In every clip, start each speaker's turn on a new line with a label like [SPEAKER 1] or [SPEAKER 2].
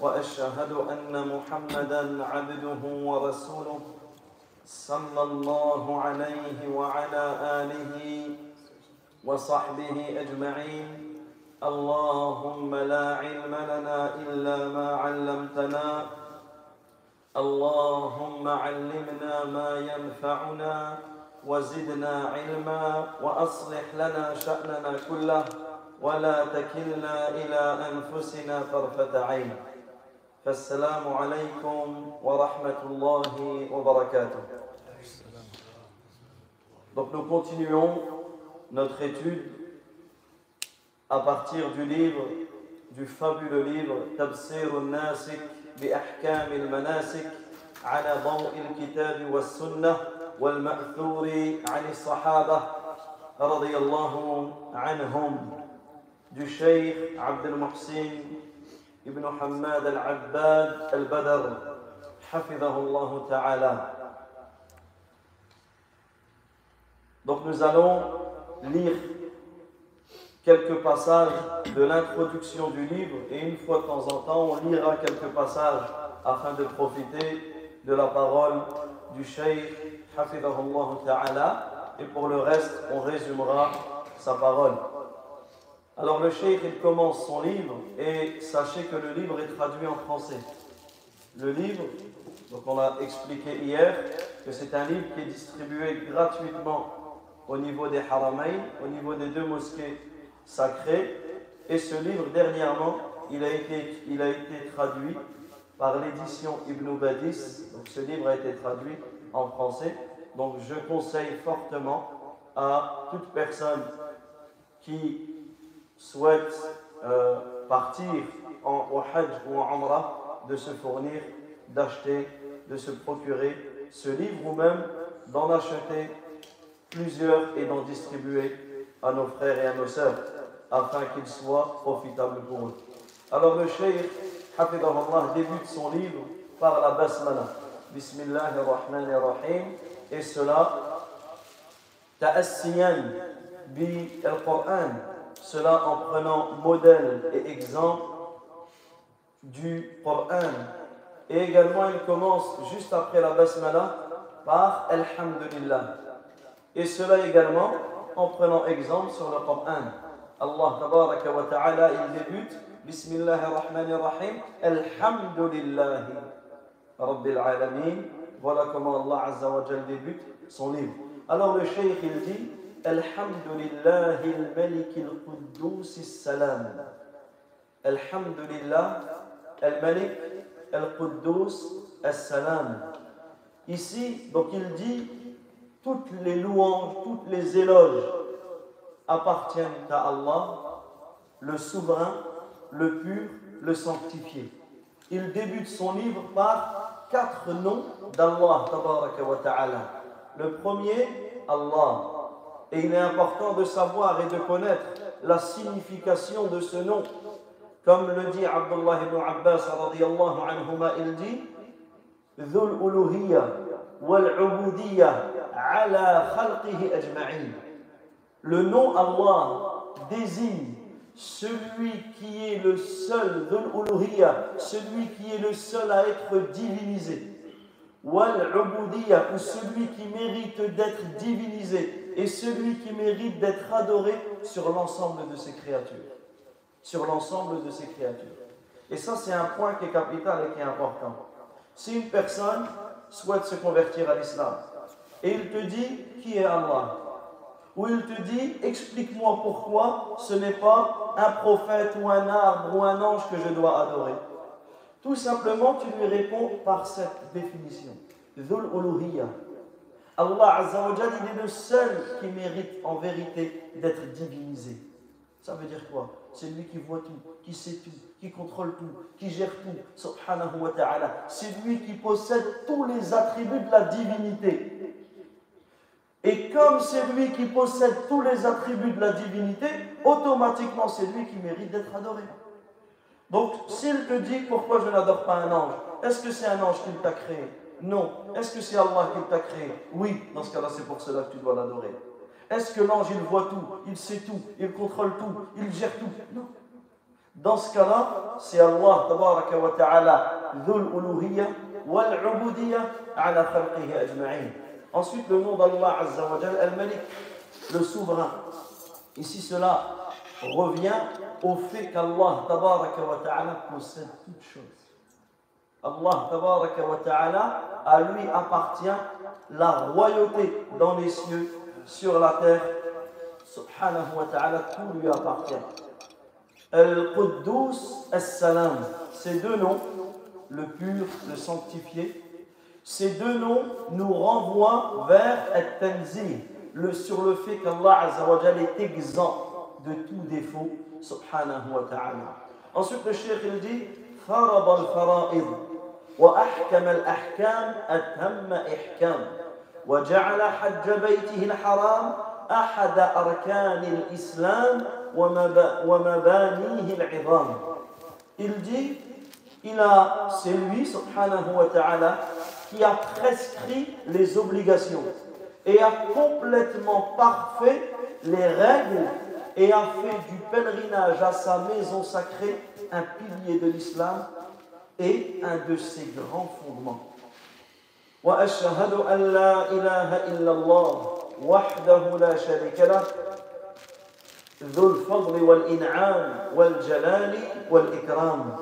[SPEAKER 1] وأشهد أن محمدا عبده ورسوله صلى الله عليه وعلى آله وصحبه أجمعين. اللهم لا علم لنا إلا ما علمتنا. اللهم علمنا ما ينفعنا وزدنا علما وأصلح لنا شأننا كله ولا تكلنا إلى أنفسنا طرفة عين. فالسلام عليكم ورحمة الله وبركاته. Donc nous continuons notre étude à partir du livre, du fabuleux livre Tafsir al-Nasik بأحكام المناسك على ضوء الكتاب والسنة والمأثور عن الصحابة رضي الله عنهم du Cheikh عبد المحسن ابن حماد العباد البدر حفظه الله تعالى Donc nous allons lire quelques passages de l'introduction du livre et une fois de temps en temps on lira quelques passages afin de profiter de la parole du Cheikh Hafidahullah Ta'ala et pour le reste on résumera sa parole. Alors le cheikh, il commence son livre et sachez que le livre est traduit en français. Le livre, donc on l'a expliqué hier, que c'est un livre qui est distribué gratuitement au niveau des haramain, au niveau des deux mosquées sacrées. Et ce livre, dernièrement, il a été, a été traduit par l'édition Ibn Badis. Donc ce livre a été traduit en français. Donc je conseille fortement à toute personne qui souhaite euh, partir en, Hajj ou en Umrah, de se fournir, d'acheter, de se procurer ce livre ou même d'en acheter plusieurs et d'en distribuer à nos frères et à nos sœurs afin qu'ils soient profitables pour eux. Alors le Cheikh, Hafidahullah, débute son livre par la basmala. Bismillah ar-Rahman ar-Rahim. Et cela, ta'assiyan bi al-Qur'an, cela en prenant modèle et exemple du Coran. Et également, il commence juste après la basmala par Alhamdulillah. Et cela également en prenant exemple sur le Coran. Allah tabaraka wa ta'ala, il débute Bismillah ar-Rahman ar-Rahim Alhamdulillah Rabbil Alamin. Voilà comment Allah Azza wa Jal débute son livre. Alors le cheikh il dit الحمد لله الملك القدوس السلام الحمد لله الملك القدوس السلام Ici, donc il dit, toutes les louanges, toutes les éloges appartiennent à Allah, le souverain, le pur, le sanctifié. Il débute son livre par quatre noms d'Allah, ta'ala. Le premier, Allah, et il est important de savoir et de connaître la signification de ce nom. Comme le dit Abdullah ibn Abbas anhuma, il dit Dhul uluhiyya wal ubudiyya ala khalqihi ajma'in. Le nom Allah désigne celui qui est le seul, celui qui est le seul à être divinisé. Ou celui qui mérite d'être divinisé et celui qui mérite d'être adoré sur l'ensemble de ses créatures. Sur l'ensemble de ses créatures. Et ça, c'est un point qui est capital et qui est important. Si une personne souhaite se convertir à l'islam et il te dit qui est Allah, ou il te dit explique-moi pourquoi ce n'est pas un prophète ou un arbre ou un ange que je dois adorer. Tout simplement, tu lui réponds par cette définition. Dhul Allah Azzawajal, il est le seul qui mérite en vérité d'être divinisé. Ça veut dire quoi? C'est lui qui voit tout, qui sait tout, qui contrôle tout, qui gère tout, subhanahu wa ta'ala. C'est lui qui possède tous les attributs de la divinité. Et comme c'est lui qui possède tous les attributs de la divinité, automatiquement c'est lui qui mérite d'être adoré. Donc s'il te dit pourquoi je n'adore pas un ange, est-ce que c'est un ange qui t'a créé? Non. Est-ce que c'est Allah qui t'a créé? Oui. Dans ce cas-là, c'est pour cela que tu dois l'adorer. Est-ce que l'ange, il voit tout, il sait tout, il contrôle tout, il gère tout? Non. Dans ce cas-là, c'est Allah, tabaraka wa ta'ala, dhul uluhiyya wal ala khalqihi ajma'in. Ensuite, le nom d'Allah Azza wa al-Malik, le souverain. Ici, cela revient au fait qu'Allah, tabaraka wa ta'ala, possède toutes choses. Allah, tabaraka wa ta'ala, à lui appartient la royauté dans les cieux sur la terre. Subhanahu wa ta'ala, tout lui appartient. Al-Quddus As-Salam, ces deux noms, le pur, le sanctifié, ces deux noms nous renvoient vers Al-Tanzih, le, sur le fait qu'Allah est exempt de tout défaut, subhanahu wa ta'ala. Ensuite, le cheikh il dit فرض الفرائض وأحكم الأحكام أتم إحكام وجعل حج بيته الحرام أحد أركان الإسلام ومبانيه العظام Il dit, il a, c'est lui, subhanahu wa ta'ala, qui a prescrit les obligations et a complètement parfait les règles et a fait du pèlerinage à sa maison sacrée un pilier de l'islam et un de ses grands fondements. واشهد ان لا اله الا الله وحده لا شريك له ذو الفضل والانعام والجلال والاكرام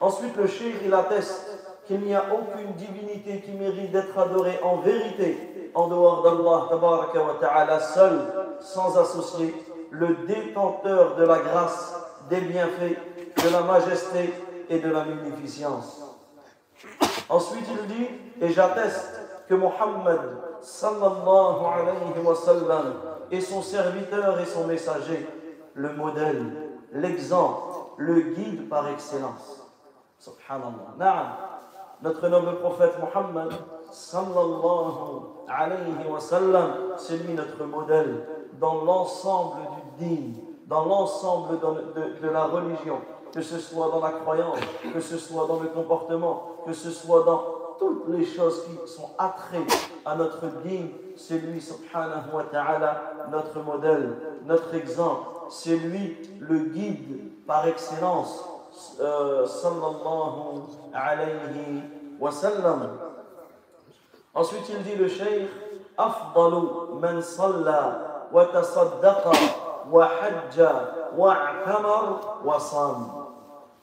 [SPEAKER 1] ensuite le cheikh il atteste qu'il n'y a aucune divinité qui mérite d'être adorée en vérité en dehors d'Allah tabaraka wa ta'ala seul sans associer le détenteur de la grâce des bienfaits de la majesté et de la munificence Ensuite, il dit, et j'atteste que Mohammed sallallahu alayhi wa sallam est son serviteur et son messager, le modèle, l'exemple, le guide par excellence. Subhanallah. Notre noble prophète Mohammed sallallahu alayhi wa sallam, c'est lui notre modèle dans l'ensemble du din, dans l'ensemble de, de la religion que ce soit dans la croyance, que ce soit dans le comportement, que ce soit dans toutes les choses qui sont attraites à notre digne, c'est lui, subhanahu wa ta'ala, notre modèle, notre exemple, c'est lui le guide par excellence, euh, sallallahu alayhi wa sallam. Ensuite, il dit le cheikh, أفضل من صلى وتصدق وحج واعتمر وصام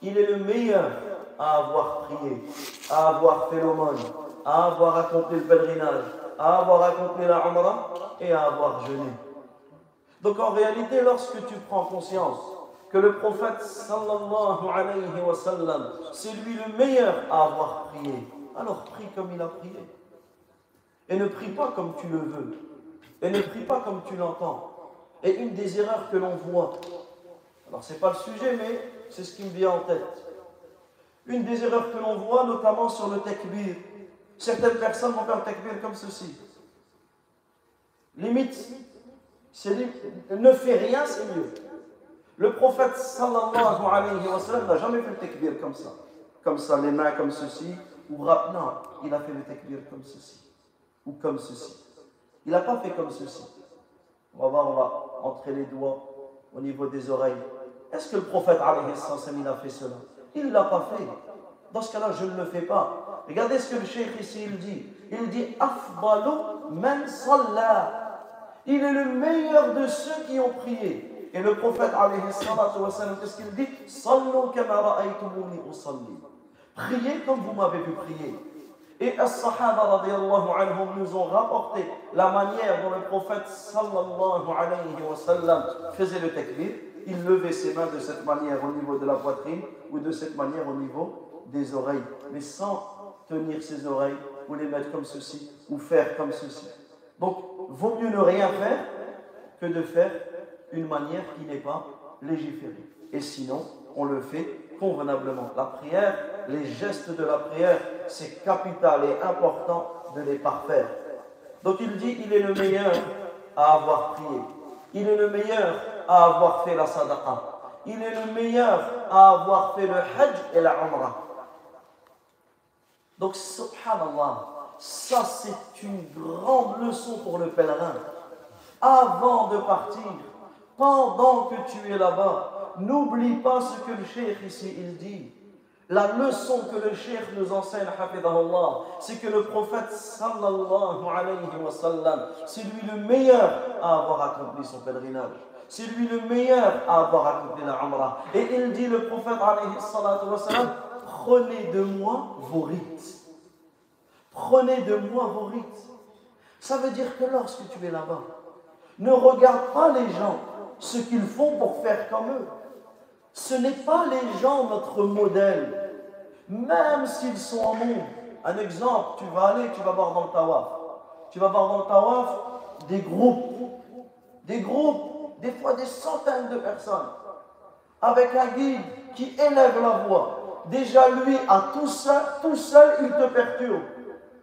[SPEAKER 1] il est le meilleur à avoir prié, à avoir fait l'aumône, à avoir accompli le pèlerinage, à avoir accompli la Umrah et à avoir jeûné. Donc en réalité, lorsque tu prends conscience que le prophète sallallahu alayhi wa sallam, c'est lui le meilleur à avoir prié, alors prie comme il a prié. Et ne prie pas comme tu le veux. Et ne prie pas comme tu l'entends. Et une des erreurs que l'on voit, alors c'est pas le sujet, mais c'est ce qui me vient en tête. Une des erreurs que l'on voit, notamment sur le takbir, certaines personnes vont faire le takbir comme ceci. Limite, ne fait rien, c'est mieux. Le prophète sallallahu alayhi wa sallam n'a jamais fait le takbir comme ça. Comme ça, les mains comme ceci, ou rap. Non, il a fait le takbir comme ceci. Ou comme ceci. Il n'a pas fait comme ceci. On va voir, on va entrer les doigts au niveau des oreilles. Est-ce que le prophète a fait cela? Il ne l'a pas fait. Dans ce cas-là, je ne le fais pas. Regardez ce que le cheikh ici il dit. Il dit man Il est le meilleur de ceux qui ont prié. Et le prophète qu'est-ce qu'il dit? Priez comme vous m'avez vu prier. Et les Sahaba anhum nous ont rapporté la manière dont le prophète sallallahu alayhi wa sallam faisait le takbir il levait ses mains de cette manière au niveau de la poitrine ou de cette manière au niveau des oreilles, mais sans tenir ses oreilles ou les mettre comme ceci ou faire comme ceci. Donc, vaut mieux ne rien faire que de faire une manière qui n'est pas légiférer. Et sinon, on le fait convenablement. La prière, les gestes de la prière, c'est capital et important de les parfaire. Donc il dit, il est le meilleur à avoir prié. Il est le meilleur à avoir fait la sadaqa. Il est le meilleur à avoir fait le hajj et la umrah. Donc, subhanallah, ça c'est une grande leçon pour le pèlerin. Avant de partir, pendant que tu es là-bas, n'oublie pas ce que le cheikh ici il dit. La leçon que le cheikh nous enseigne, c'est que le prophète sallallahu alayhi wa sallam, c'est lui le meilleur à avoir accompli son pèlerinage. C'est lui le meilleur à avoir accompli la Umrah. Et il dit, le prophète alayhi wa sallam, prenez de moi vos rites. Prenez de moi vos rites. Ça veut dire que lorsque tu es là-bas, ne regarde pas les gens, ce qu'ils font pour faire comme eux. Ce n'est pas les gens notre modèle, même s'ils sont en monde. Un exemple, tu vas aller, tu vas voir dans le tawaf. Tu vas voir dans le tawaf des groupes, des groupes, des fois des centaines de personnes, avec un guide qui élève la voix. Déjà, lui, à tout seul, tout seul, il te perturbe.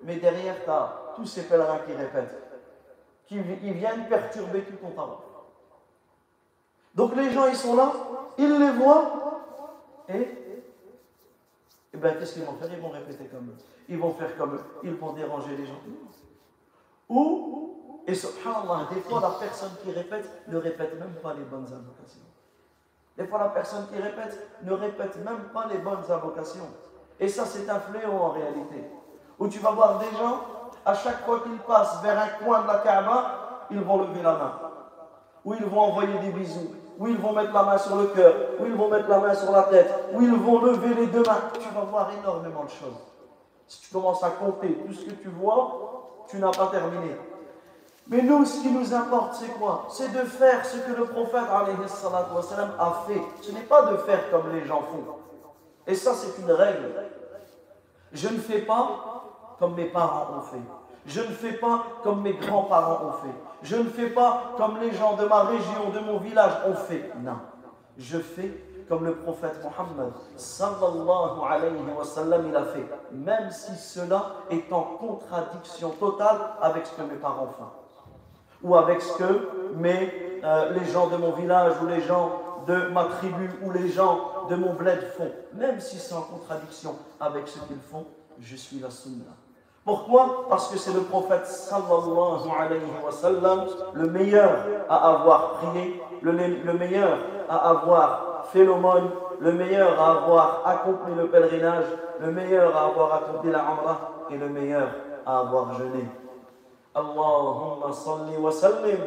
[SPEAKER 1] Mais derrière, tu as tous ces pèlerins qui répètent, qui viennent perturber tout ton tawaf. Donc les gens, ils sont là, ils les voient, et, bien qu'est-ce qu'ils vont faire? Ils vont répéter comme eux. Ils vont faire comme eux. Ils vont déranger les gens. Ou, et subhanallah, des fois la personne qui répète ne répète même pas les bonnes invocations. Des fois la personne qui répète ne répète même pas les bonnes invocations. Et ça, c'est un fléau en réalité. Où tu vas voir des gens, à chaque fois qu'ils passent vers un coin de la Kaaba, ils vont lever la main. Ou ils vont envoyer des bisous où ils vont mettre la main sur le cœur, où ils vont mettre la main sur la tête, où ils vont lever les deux mains. Tu vas voir énormément de choses. Si tu commences à compter tout ce que tu vois, tu n'as pas terminé. Mais nous, ce qui nous importe, c'est quoi? C'est de faire ce que le prophète a fait. Ce n'est pas de faire comme les gens font. Et ça, c'est une règle. Je ne fais pas comme mes parents ont fait. Je ne fais pas comme mes grands-parents ont fait. Je ne fais pas comme les gens de ma région, de mon village ont fait. Non. Je fais comme le prophète Mohammed sallallahu alayhi wa sallam il a fait. Même si cela est en contradiction totale avec ce que mes parents font. Ou avec ce que euh, les gens de mon village ou les gens de ma tribu ou les gens de mon bled font. Même si c'est en contradiction avec ce qu'ils font, je suis la sunna. Pourquoi Parce que c'est le prophète sallallahu alayhi wa sallam, le meilleur à avoir prié, le, meilleur à avoir fait l'aumône, le meilleur à avoir accompli le pèlerinage, le meilleur à avoir accompli la umrah et le meilleur à avoir jeûné. اللهم صل وسلم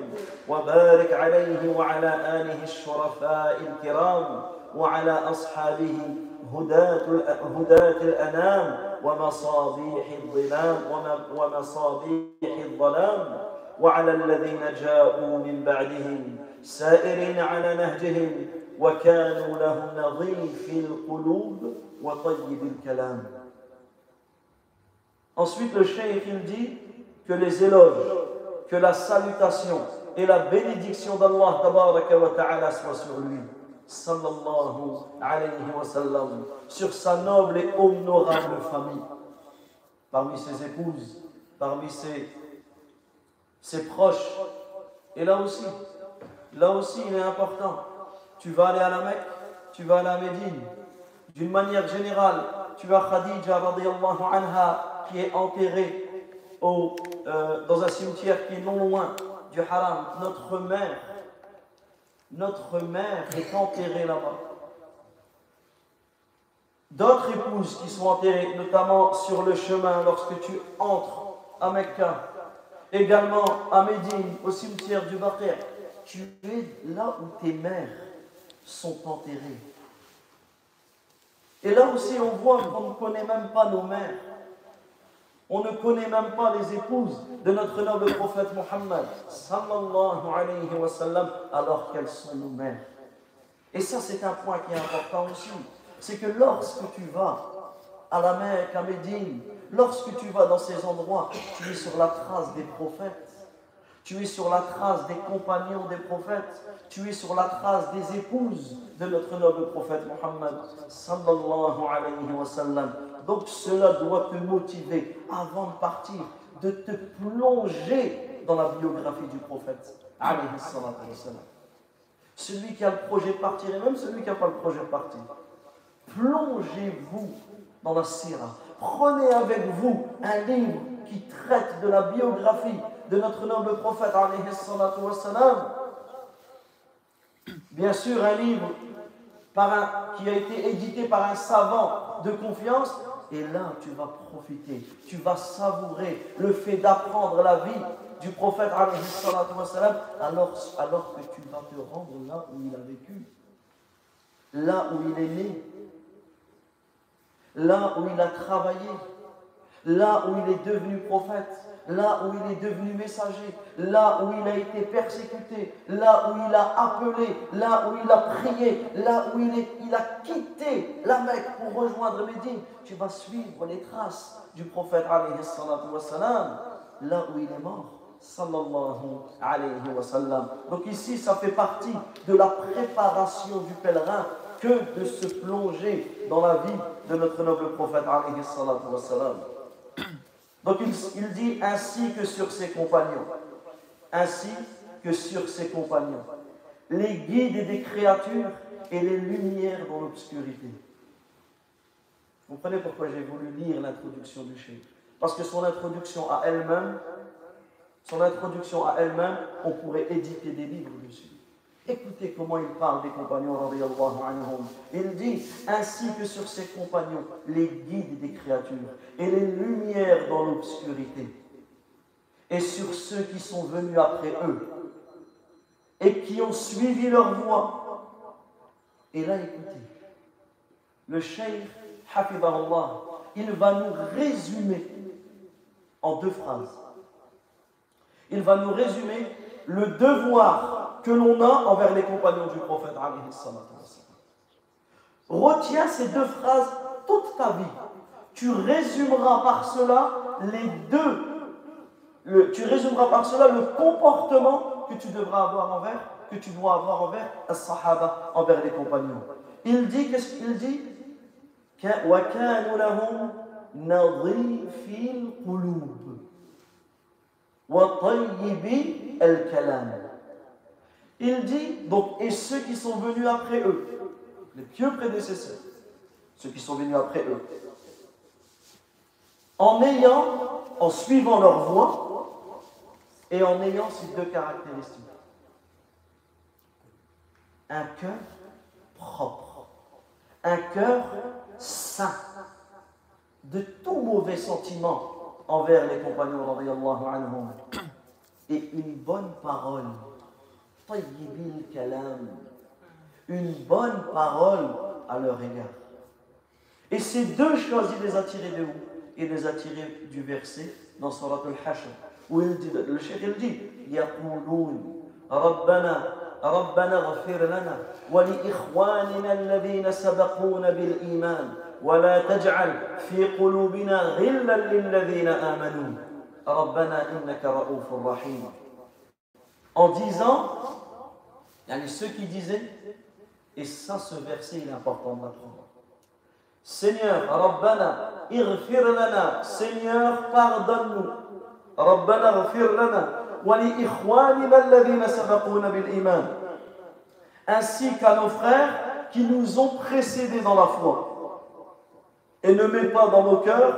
[SPEAKER 1] وبارك عليه وعلى آله الشرفاء الكرام وعلى أصحابه هداة هداة الأنام ومصابيح الظلام ومصابيح الظلام وعلى الذين جاءوا من بعدهم سائرين على نهجهم وكانوا له نظيف القلوب وطيب الكلام Ensuite, le cheikh il dit que les éloges, que la salutation et la bénédiction d'Allah ta'ala soient sur lui. Sur sa noble et honorable famille, parmi ses épouses, parmi ses, proches. Et là aussi, là aussi, il est important. Tu vas aller à la Mecque, tu vas à Médine. D'une manière générale, tu as Khadija qui est enterrée euh, dans un cimetière qui est non loin du haram, notre mère notre mère est enterrée là-bas. D'autres épouses qui sont enterrées, notamment sur le chemin lorsque tu entres à Mecca, également à Médine, au cimetière du Baqir, tu es là où tes mères sont enterrées. Et là aussi, on voit qu'on ne connaît même pas nos mères. On ne connaît même pas les épouses de notre noble prophète Mohammed, sallallahu alayhi wa sallam, alors qu'elles sont nos mères. Et ça, c'est un point qui est important aussi. C'est que lorsque tu vas à la Mecque, à Médine, lorsque tu vas dans ces endroits, tu es sur la trace des prophètes. Tu es sur la trace des compagnons des prophètes. Tu es sur la trace des épouses de notre noble prophète Mohammed sallallahu alayhi wa sallam. Donc cela doit te motiver avant de partir, de te plonger dans la biographie du prophète. Celui qui a le projet de partir et même celui qui n'a pas le projet de partir. Plongez-vous dans la sira. Prenez avec vous un livre qui traite de la biographie de notre noble prophète Bien sûr, un livre qui a été édité par un savant de confiance, et là tu vas profiter, tu vas savourer le fait d'apprendre la vie du prophète alors, alors que tu vas te rendre là où il a vécu, là où il est né, là où il a travaillé, là où il est devenu prophète, là où il est devenu messager, là où il a été persécuté, là où il a appelé, là où il a prié, là où il, a quitté la Mecque pour rejoindre Médine. Tu vas suivre les traces du prophète wassalam, là où il est mort. Sallallahu alayhi wa sallam. Donc ici, ça fait partie de la préparation du pèlerin que de se plonger dans la vie de notre noble prophète alayhi sallam. Donc il, dit ainsi que sur ses compagnons. Ainsi que sur ses compagnons. Les guides des créatures et les lumières dans l'obscurité. Vous comprenez pourquoi j'ai voulu lire l'introduction du chef Parce que son introduction à elle-même, son introduction à elle-même, on pourrait éditer des livres dessus. Écoutez comment il parle des compagnons. Il dit ainsi que sur ses compagnons, les guides des créatures et les lumières dans l'obscurité, et sur ceux qui sont venus après eux et qui ont suivi leur voie. Et là, écoutez, le cheikh, Allah, il va nous résumer en deux phrases. Il va nous résumer le devoir que l'on a envers les compagnons du prophète. Retiens ces deux phrases toute ta vie. Tu résumeras par cela les deux. tu résumeras par cela le comportement que tu devras avoir envers, que tu dois avoir envers les sahaba, envers les compagnons. Il dit, qu'est-ce qu'il dit? Il dit, donc, et ceux qui sont venus après eux, les pieux prédécesseurs, ceux qui sont venus après eux, en ayant, en suivant leur voie, et en ayant ces deux caractéristiques. Un cœur propre, un cœur saint, de tout mauvais sentiment envers les compagnons, et une bonne parole une bonne parole à leur égard. Et ces deux choses, il les a tirées de où Il les a tirées du verset dans Surat al-Hashr, où il dit, le cheikh il dit, يقولون ربنا ربنا اغفر لنا ولإخواننا الذين سبقونا بالإيمان ولا تجعل في قلوبنا غلا للذين آمنوا ربنا إنك رؤوف رحيم en disant, il y a ceux qui disaient, et ça, ce verset, il est important de l'apprendre. Seigneur, Rabbana, irfir lana, Seigneur, pardonne-nous. Rabbana, irfir lana, iman. Ainsi qu'à nos frères qui nous ont précédés dans la foi. Et ne mets pas dans nos cœurs,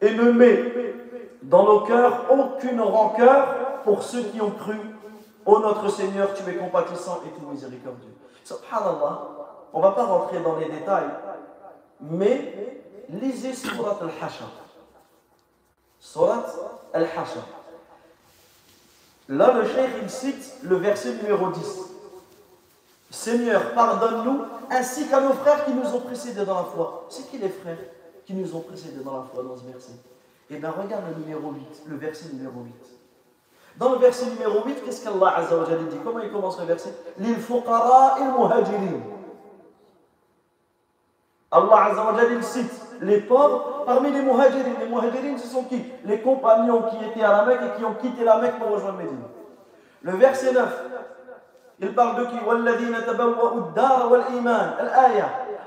[SPEAKER 1] et ne mets dans nos cœurs aucune rancœur pour ceux qui ont cru. Ô notre Seigneur, tu es compatissant et tout miséricordieux. Subhanallah, on ne va pas rentrer dans les détails, mais lisez Surat al-Hashr. Surat al-Hashr. Là, le cheikh, il cite le verset numéro 10. Seigneur, pardonne-nous, ainsi qu'à nos frères qui nous ont précédés dans la foi. C'est qui les frères qui nous ont précédés dans la foi dans ce verset? Eh bien, regarde le numéro 8, le verset numéro 8. Dans le verset numéro 8, qu'est-ce qu'Allah Azza dit? Comment il commence le verset? Lil fuqara il muhajirin. Allah Azza cite les pauvres parmi les muhajirin. Les muhajirin, ce sont qui? Les compagnons qui étaient à la Mecque et qui ont quitté la Mecque pour rejoindre Médine. Le verset 9, il parle de qui?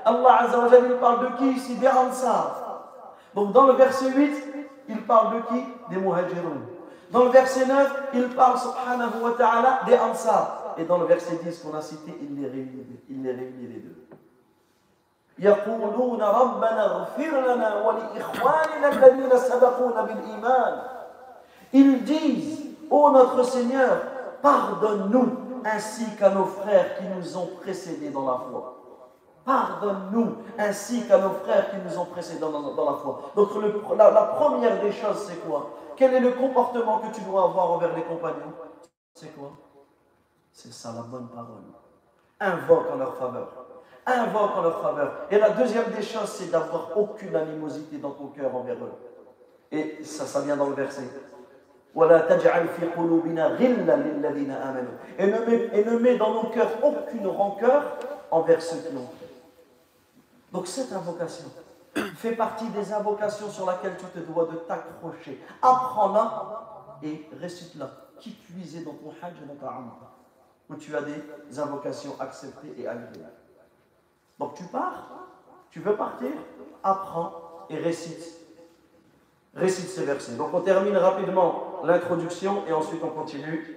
[SPEAKER 1] Allah Azza il parle de qui ici? Des Ansar. Donc dans le verset 8, il parle de qui? Des muhajirun. Dans le verset 9, il parle subhanahu wa ta'ala des Ansar. Et dans le verset 10 qu'on a cité, il les réunit, il les, réunit les deux. يقولون ربنا اغفر لنا ولإخواننا الذين سبقونا بالإيمان Ils disent, ô notre Seigneur, pardonne-nous ainsi qu'à nos frères qui nous ont précédés dans la foi. Pardonne-nous ainsi qu'à nos frères qui nous ont précédés dans, dans, la foi. Donc le, la, la première des choses, c'est quoi Quel est le comportement que tu dois avoir envers les compagnons? C'est quoi? C'est ça la bonne parole. Invoque en leur faveur. Invoque en leur faveur. Et la deuxième des choses, c'est d'avoir aucune animosité dans ton cœur envers eux. Et ça, ça vient dans le verset. Et ne, met, et ne met dans nos cœurs aucune rancœur envers ceux qui ont. Donc cette invocation fait partie des invocations sur laquelle tu te dois de t'accrocher. Apprends-la et récite-la. Qui puiser dans ton hajj et dans ta où tu as des invocations acceptées et agréées. Donc tu pars, tu veux partir, apprends et récite. Récite ces versets. Donc on termine rapidement l'introduction et ensuite on continue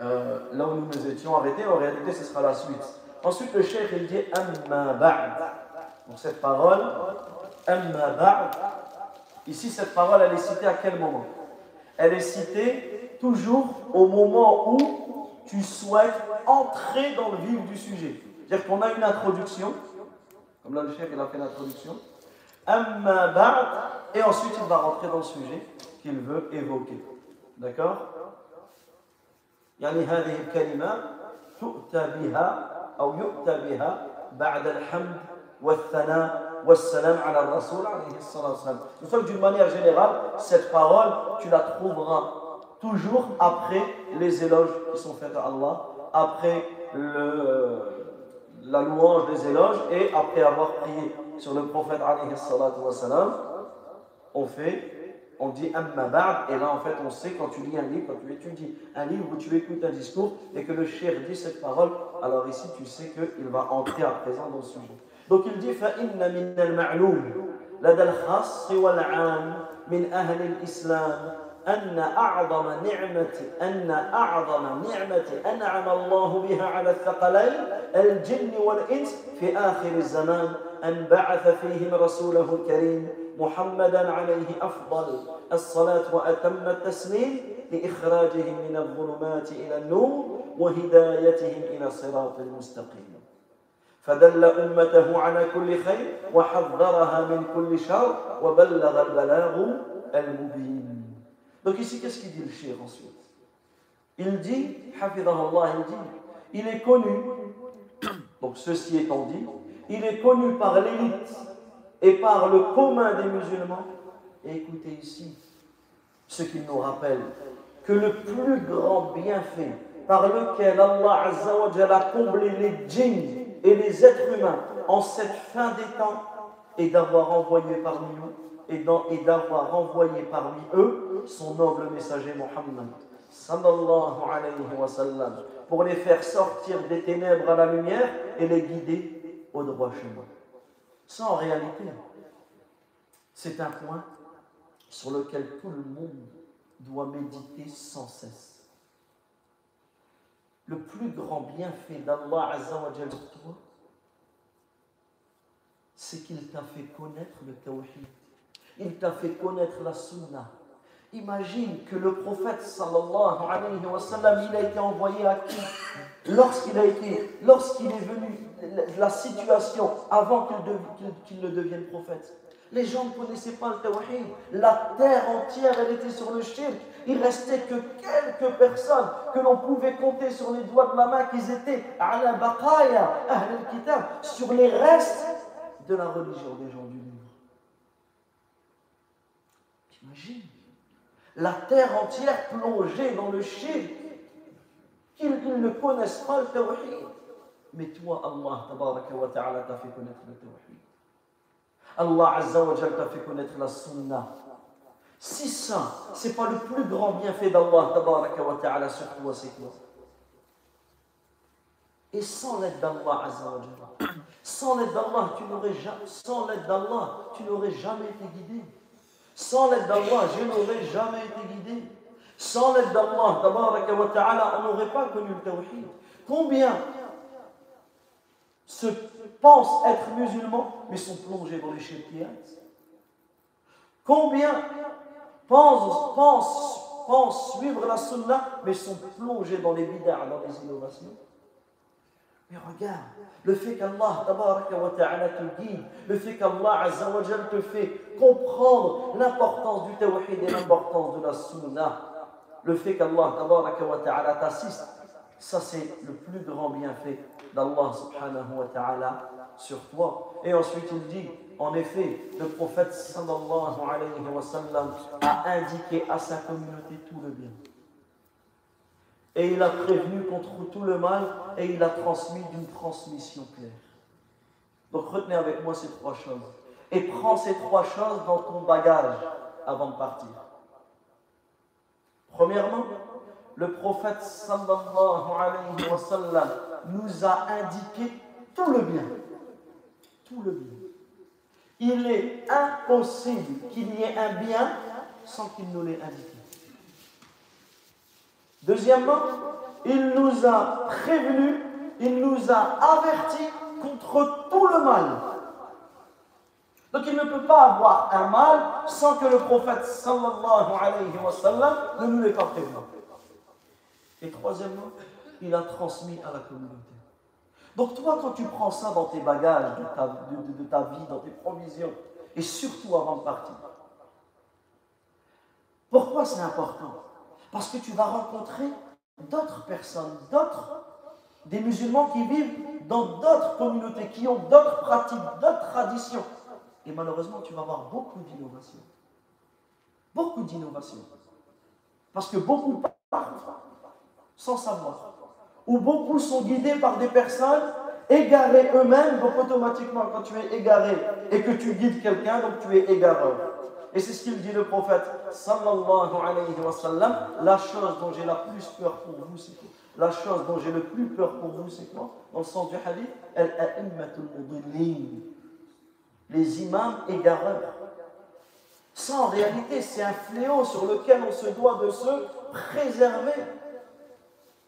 [SPEAKER 1] euh, là où nous nous étions arrêtés. En réalité, ce sera la suite. Ensuite, le cheikh il dit Amma ba'd. Donc cette parole, Amma ba'd. Ici, cette parole, elle est citée à quel moment Elle est citée toujours au moment où tu souhaites entrer dans le vif du sujet. C'est-à-dire qu'on a une introduction, comme là le chef il a fait l'introduction, et ensuite il va rentrer dans le sujet qu'il veut évoquer. D'accord يعني هذه الكلمة تؤتى بها أو يؤتى بها بعد الحمد nous sommes d'une manière générale, cette parole, tu la trouveras toujours après les éloges qui sont faits à Allah, après la louange des éloges et après avoir prié sur le prophète on fait on dit Amma Ba'd, et là en fait on sait quand tu lis un livre, quand tu étudies un livre ou tu écoutes un discours et que le cher dit cette parole, alors ici tu sais qu'il va entrer à présent dans le sujet. Donc il dit فَإِنَّ مِنَ الْمَعْلُومِ لدى الخاص والعام من أهل الإسلام أن أعظم نعمة أن أعظم نعمة أنعم الله بها على الثقلين الجن والإنس في آخر الزمان أن بعث فيهم رسوله الكريم محمدا عليه أفضل الصلاة وأتم التسليم لإخراجهم من الظلمات إلى النور وهدايتهم إلى صراط المستقيم. فدل أمته على كل خير وحذرها من كل شر وبلغ البلاغ المبين Donc ici, qu'est-ce qu'il dit le shir ensuite Il dit, Allah, il dit, il est connu, donc ceci étant dit, il est connu par l'élite et par le commun des musulmans. Et écoutez ici ce qu'il nous rappelle, que le plus grand bienfait par lequel Allah a comblé les djinns et les êtres humains en cette fin des temps et d'avoir envoyé parmi eux son noble messager Mohammed sallallahu alayhi wa sallam pour les faire sortir des ténèbres à la lumière et les guider au droit chemin. Ça en réalité, c'est un point sur lequel tout le monde doit méditer sans cesse. Le plus grand bienfait d'Allah Azzawajal sur toi, c'est qu'il t'a fait connaître le tawhid il t'a fait connaître la sunna. Imagine que le prophète sallallahu alayhi wa il a été envoyé à qui? Lorsqu'il a été, lorsqu'il est venu, la situation avant qu'il ne devienne prophète. Les gens ne connaissaient pas le tawhid. La terre entière, elle était sur le shirk. Il restait que quelques personnes que l'on pouvait compter sur les doigts de la main qu'ils étaient à la baqaya, kitab, sur les restes de la religion des gens du monde. Imagine la terre entière plongée dans le shirk, qu'ils ne connaissent pas le tawhid. Mais toi, Allah, wa ta'ala, t'a fait connaître le tawhid. Allah Azza wa t'a fait connaître la sunnah. Si ça, c'est pas le plus grand bienfait d'Allah tabaraka wa ta'ala sur toi, c'est quoi Et sans l'aide d'Allah sans l'aide d'Allah, tu n'aurais jamais, sans l'aide d'Allah, tu n'aurais jamais été guidé. Sans l'aide d'Allah, je n'aurais jamais été guidé. Sans l'aide d'Allah, tabaraka wa ta'ala, on n'aurait pas connu le tawhid. Combien se pensent être musulmans, mais sont plongés dans les shirkiyates Combien pensent, suivre la sunna, mais sont plongés dans les bid'ah, dans les innovations mais regarde, le fait qu'Allah te guide, le fait qu'Allah te fait comprendre l'importance du tawhid et l'importance de la sunna, le fait qu'Allah t'assiste, ça c'est le plus grand bienfait d'Allah subhanahu wa ta'ala sur toi. Et ensuite il dit, en effet, le prophète sallallahu alayhi wa sallam a indiqué à sa communauté tout le bien. Et il a prévenu contre tout le mal et il a transmis d'une transmission claire. Donc retenez avec moi ces trois choses. Et prends ces trois choses dans ton bagage avant de partir. Premièrement, le prophète sallallahu alayhi wa sallam nous a indiqué tout le bien. Tout le bien. Il est impossible qu'il y ait un bien sans qu'il nous l'ait indiqué. Deuxièmement, il nous a prévenus, il nous a avertis contre tout le mal. Donc il ne peut pas avoir un mal sans que le prophète sallallahu alayhi wa ne nous l'ait pas prévenu. Et troisièmement, il a transmis à la communauté. Donc toi, quand tu prends ça dans tes bagages de ta, de ta vie, dans tes provisions, et surtout avant de partir, pourquoi c'est important? Parce que tu vas rencontrer d'autres personnes, d'autres, des musulmans qui vivent dans d'autres communautés, qui ont d'autres pratiques, d'autres traditions. Et malheureusement, tu vas avoir beaucoup d'innovations. Beaucoup d'innovations. Parce que beaucoup partent sans savoir. Ou beaucoup sont guidés par des personnes égarées eux-mêmes. Donc automatiquement, quand tu es égaré et que tu guides quelqu'un, donc tu es égareur. Et c'est ce qu'il dit le prophète sallallahu alayhi wa sallam. La chose dont j'ai la plus peur pour vous, c'est quoi? La chose dont j'ai le plus peur pour vous, c'est quoi? Dans le sens du hadith, les imams égareurs. Ça, en réalité, c'est un fléau sur lequel on se doit de se préserver.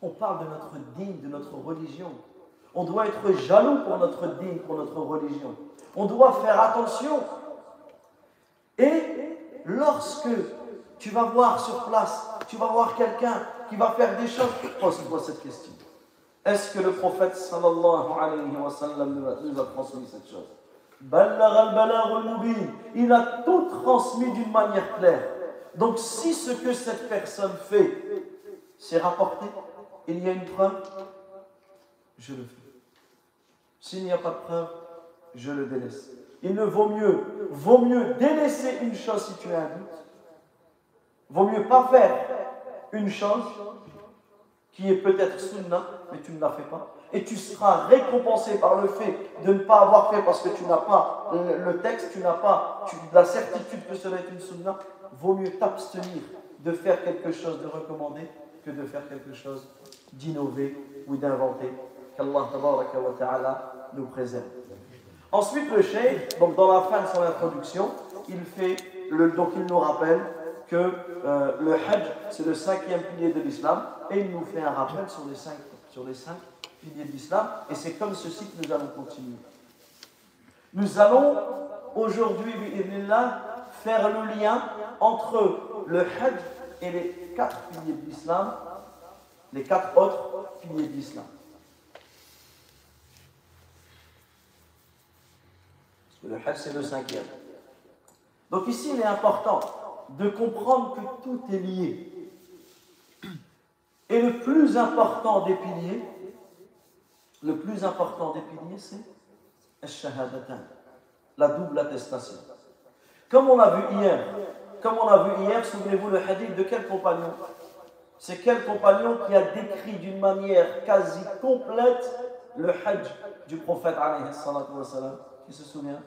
[SPEAKER 1] On parle de notre digne, de notre religion. On doit être jaloux pour notre digne, pour notre religion. On doit faire attention et lorsque tu vas voir sur place, tu vas voir quelqu'un qui va faire des choses, pose-toi cette question. Est-ce que le prophète sallallahu alayhi wa sallam nous a transmis cette chose? Il a tout transmis d'une manière claire. Donc si ce que cette personne fait, c'est rapporté, il y a une preuve, je le fais. S'il n'y a pas de preuve, je le délaisse il ne vaut mieux, vaut mieux délaisser une chose si tu as un doute. Vaut mieux pas faire une chose qui est peut-être sunna, mais tu ne la fais pas. Et tu seras récompensé par le fait de ne pas avoir fait parce que tu n'as pas le texte, tu n'as pas la certitude que cela est une sunna. Vaut mieux t'abstenir de faire quelque chose de recommandé que de faire quelque chose d'innové ou d'inventé. Qu'Allah nous préserve. Ensuite, le cheikh, donc dans la fin de son introduction, il, fait le, donc il nous rappelle que euh, le Hajj, c'est le cinquième pilier de l'islam, et il nous fait un rappel sur les cinq, sur les cinq piliers de l'islam, et c'est comme ceci que nous allons continuer. Nous allons aujourd'hui, faire le lien entre le Hajj et les quatre piliers de l'islam, les quatre autres piliers de l'islam. Le Hajj, c'est le cinquième. Donc ici, il est important de comprendre que tout est lié. Et le plus important des piliers, le plus important des piliers, c'est la double attestation. Comme on a vu hier, comme on a vu hier, souvenez-vous le hadith de quel compagnon? C'est quel compagnon qui a décrit d'une manière quasi complète le hajj du prophète Qui se souvient?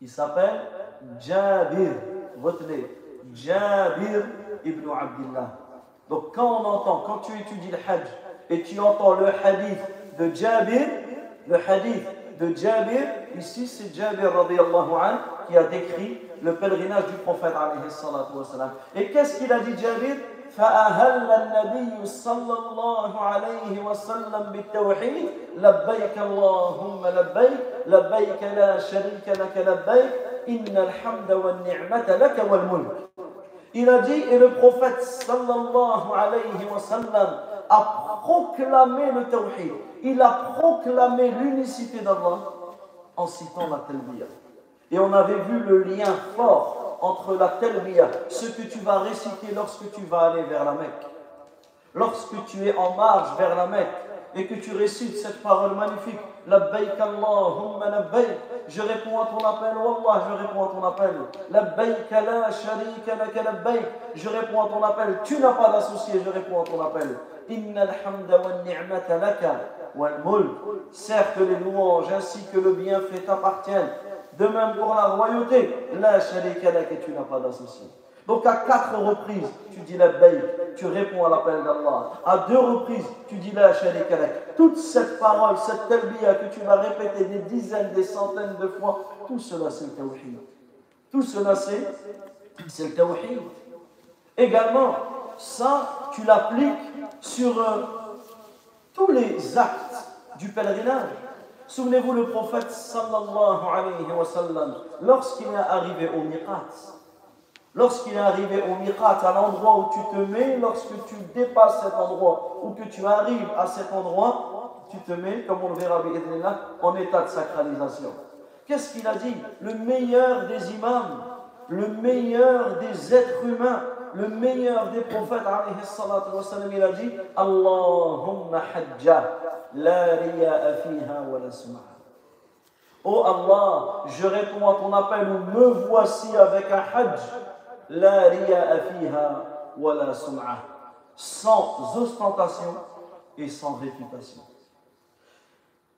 [SPEAKER 1] Il s'appelle Jabir. Retenez, Jabir ibn Abdullah. Donc quand on entend, quand tu étudies le hajj et tu entends le hadith de Jabir, le hadith de Jabir, ici c'est Jabir radiallahu anhu, qui a décrit le pèlerinage du prophète alayhi salatu wa Et qu'est-ce qu'il a dit Jabir فأهل النبي صلى الله عليه وسلم بالتوحيد لبيك اللهم لبيك لبيك لا شريك لك لبيك إن الحمد والنعمة لك والملك Il a dit, et le prophète sallallahu alayhi wa sallam a proclamé le tawhid. Il a proclamé l'unicité d'Allah en citant la talbiyah. Et on avait vu le lien fort entre la talbiyah, ce que tu vas réciter lorsque tu vas aller vers la Mecque. Lorsque tu es en marche vers la Mecque et que tu récites cette parole magnifique, Labbaik Allahumma je réponds à ton appel, Wallah, je réponds à ton appel. Labbaik la sharika laka labbaik, je réponds à ton appel, tu n'as pas d'associé, je réponds à ton appel. Inna alhamda wa ni'mata. Certes, les louanges ainsi que le bienfait t'appartiennent. De même pour la royauté, la sharika laka, tu n'as pas d'associé. Donc à quatre reprises, tu dis la tu réponds à l'appel d'Allah. À deux reprises, tu dis la sharika Toute cette parole, cette talbiya que tu vas répéter des dizaines, des centaines de fois, tout cela c'est le tawhid. Tout cela c'est, c'est le tawhid. Également, ça, tu l'appliques sur euh, tous les actes du pèlerinage. Souvenez-vous le prophète sallallahu alayhi wa sallam, lorsqu'il est arrivé au miqat, lorsqu'il est arrivé au miqat, à l'endroit où tu te mets, lorsque tu dépasses cet endroit, ou que tu arrives à cet endroit, tu te mets, comme on le verra en état de sacralisation. Qu'est-ce qu'il a dit? Le meilleur des imams, le meilleur des êtres humains, le meilleur des prophètes, il a dit Allahumma hajja, la riya'a fiha wa la Oh Allah, je réponds à ton appel me voici avec un hajj, la riya'a fiha wa la sans ostentation et sans réputation.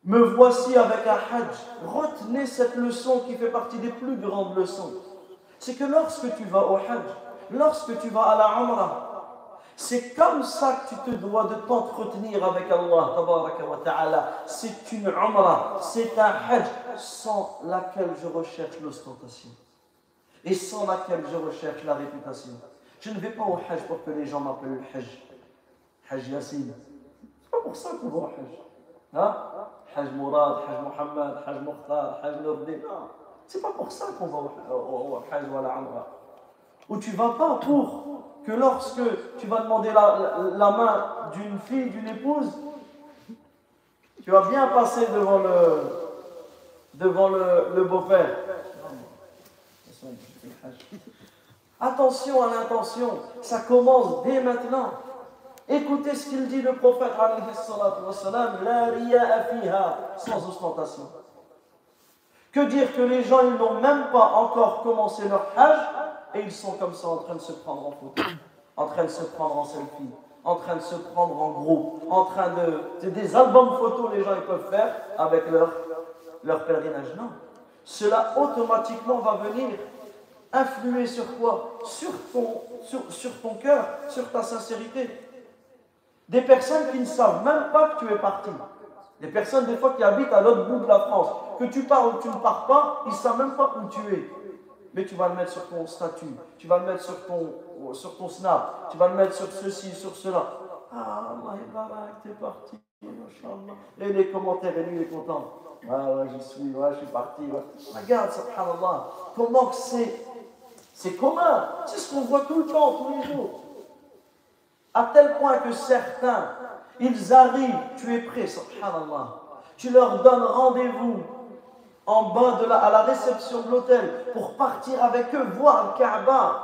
[SPEAKER 1] Me voici avec un hajj. Retenez cette leçon qui fait partie des plus grandes leçons. C'est que lorsque tu vas au hajj, lorsque tu vas à la Umrah, c'est comme ça que tu te dois de t'entretenir avec Allah. C'est une Umrah, c'est un Hajj sans laquelle je recherche l'ostentation et sans laquelle je recherche la réputation. Je ne vais pas au Hajj pour que les gens m'appellent Hajj. Hajj Yassine. C'est pas pour ça qu'on va au Hajj. Hein? Hajj Mourad, Hajj Mohammed, Hajj Mukhtar, Hajj Nurdin. Non. C'est pas pour ça qu'on va au Hajj ou à la Umrah où tu vas pas pour que lorsque tu vas demander la, main d'une fille, d'une épouse, tu vas bien passer devant le, devant le, beau-père. Attention à l'intention, ça commence dès maintenant. Écoutez ce qu'il dit le prophète, sans ostentation. Que dire que les gens, ils n'ont même pas encore commencé leur hajj et ils sont comme ça en train de se prendre en photo, en train de se prendre en selfie, en train de se prendre en groupe, en train de. C'est des albums photos les gens ils peuvent faire avec leur, leur pèlerinage. Non. Cela automatiquement va venir influer sur quoi? Sur ton, sur, sur ton cœur, sur ta sincérité. Des personnes qui ne savent même pas que tu es parti. Des personnes, des fois, qui habitent à l'autre bout de la France. Que tu pars ou tu ne pars pas, ils ne savent même pas où tu es mais tu vas le mettre sur ton statut, tu vas le mettre sur ton, sur ton snap, tu vas le mettre sur ceci, sur cela. Ah, Allah t'es parti, Et les commentaires, et lui, il est content. Ah j'y suis, je suis parti. Regarde, subhanallah, comment que c'est, c'est commun. C'est ce qu'on voit tout le temps, tous les jours. À tel point que certains, ils arrivent, tu es prêt, subhanallah. Tu leur donnes rendez-vous en bas de la, à la réception de l'hôtel pour partir avec eux voir le Kaaba.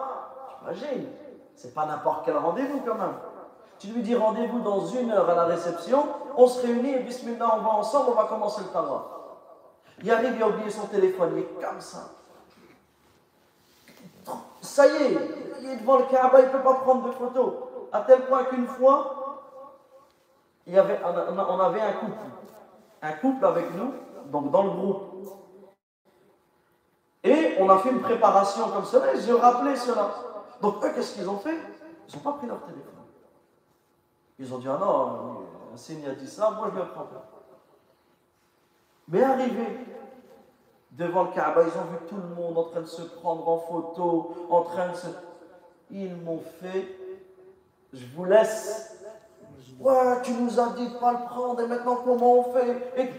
[SPEAKER 1] T'imagines? C'est pas n'importe quel rendez-vous quand même. Tu lui dis rendez-vous dans une heure à la réception, on se réunit et bismillah, on va ensemble, on va commencer le tawaf. Il arrive, il a oublié son téléphone, il est comme ça. Ça y est, il est devant le Kaaba, il ne peut pas prendre de photos. À tel point qu'une fois, il avait, on avait un couple. Un couple avec nous, donc dans le groupe. Et on a fait une préparation comme cela et j'ai rappelé cela. Donc eux, qu'est-ce qu'ils ont fait? Ils n'ont pas pris leur téléphone. Ils ont dit, ah non, un signe a dit ça, moi je ne pas. Mais arrivé devant le Kaaba, ils ont vu tout le monde en train de se prendre en photo, en train de se... Ils m'ont fait, je vous laisse. Ouais, tu nous as dit de pas le prendre et maintenant comment on fait? Et...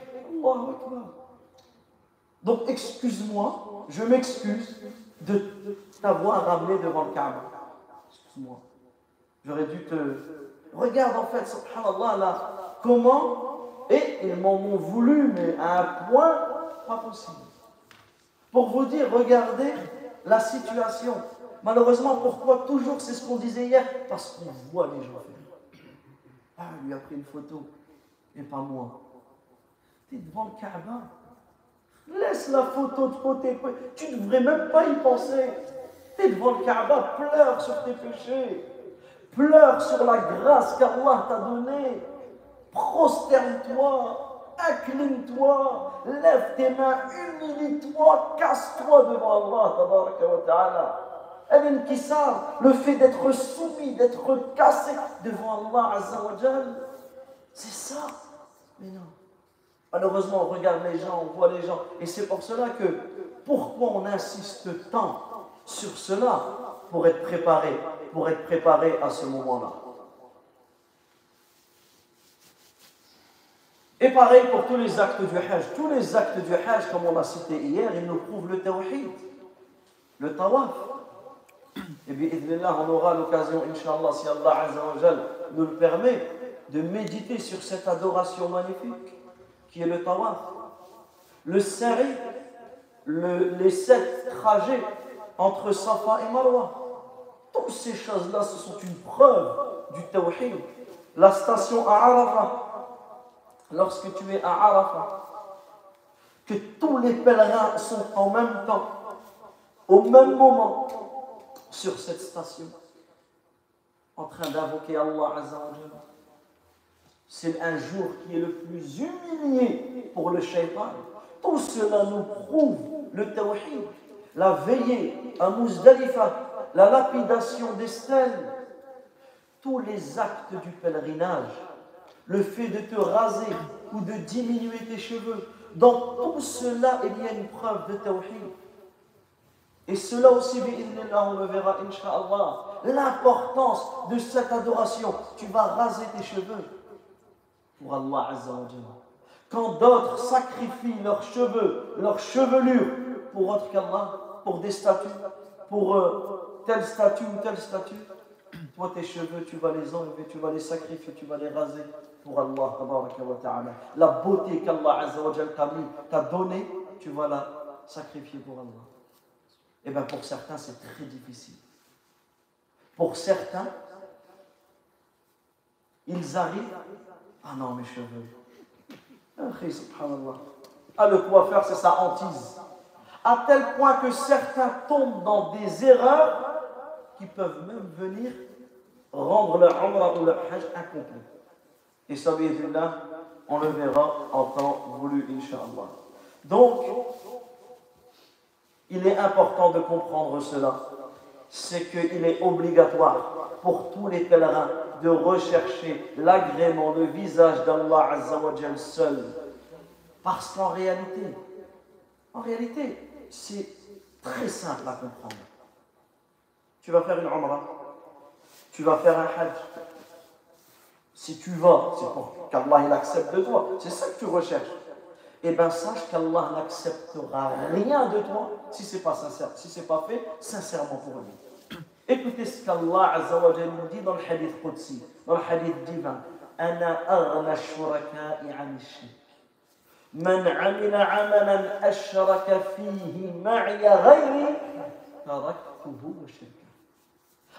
[SPEAKER 1] Donc excuse-moi, je m'excuse de t'avoir ramené devant le Kaaba. Excuse-moi. J'aurais dû te... Regarde en fait, subhanallah, là, comment Et ils m'en ont voulu, mais à un point pas possible. Pour vous dire, regardez la situation. Malheureusement, pourquoi toujours c'est ce qu'on disait hier Parce qu'on voit les gens faire. Ah, il lui a pris une photo, et pas moi. Tu es devant le Kaaba. Laisse la photo de côté. Tu ne devrais même pas y penser. Tu es devant le Kaaba, pleure sur tes péchés. Pleure sur la grâce qu'Allah t'a donnée. Prosterne-toi. Incline-toi, lève tes mains, humilie-toi, casse-toi devant Allah, le fait d'être soumis, d'être cassé devant Allah Azzawajal, c'est ça. Mais non. Malheureusement, on regarde les gens, on voit les gens. Et c'est pour cela que, pourquoi on insiste tant sur cela Pour être préparé, pour être préparé à ce moment-là? Et pareil pour tous les actes du Hajj. Tous les actes du Hajj, comme on l'a cité hier, ils nous prouvent le tawhid, le tawaf. Et bien, on aura l'occasion, Inch'Allah, si Allah nous le permet, de méditer sur cette adoration magnifique qui est le tawaf. Le sari, les sept trajets entre Safa et Marwa. Toutes ces choses-là, ce sont une preuve du tawhid. La station à Arafat, lorsque tu es à Arafat, que tous les pèlerins sont en même temps, au même moment, sur cette station, en train d'invoquer Allah Azzawajal. C'est un jour qui est le plus humilié pour le shaitan. Tout cela nous prouve le tawhid, la veillée à Muzdalifa, la lapidation des stèles, tous les actes du pèlerinage le fait de te raser ou de diminuer tes cheveux. Dans tout cela, il y a une preuve de tawhid. Et cela aussi, on le verra, inshallah. L'importance de cette adoration. Tu vas raser tes cheveux pour Allah Azza Quand d'autres sacrifient leurs cheveux, leur chevelure pour autre qu'Allah, pour des statues, pour euh, tel statut ou tel statut, toi tes cheveux, tu vas les enlever, tu vas les sacrifier, tu vas les raser pour Allah. La beauté qu'Allah t'a donnée, tu vas la sacrifier pour Allah. Et eh bien pour certains, c'est très difficile. Pour certains, ils arrivent. Ah non, mes cheveux. Ah, le coiffeur, c'est sa hantise. À tel point que certains tombent dans des erreurs qui peuvent même venir rendre leur umrah ou leur hajj incomplet. Et ça, on le verra en temps voulu, Inch'Allah. Donc, il est important de comprendre cela. C'est qu'il est obligatoire pour tous les pèlerins de rechercher l'agrément, le visage d'Allah Azzawajal seul. Parce qu'en réalité, en réalité, c'est très simple à comprendre. Tu vas faire une umrah, tu vas faire un hajj, si tu vas, c'est pour qu'Allah il accepte de toi. C'est ça que tu recherches. Eh bien, sache qu'Allah n'acceptera rien de toi si ce n'est pas sincère, si ce n'est pas fait sincèrement pour lui. Écoutez ce qu'Allah nous dit dans le hadith Qudsi, dans le hadith divin. أنا أغنى الشركاء عن الشرك من عمل عملا أشرك فيه معي غيري تركته وشركه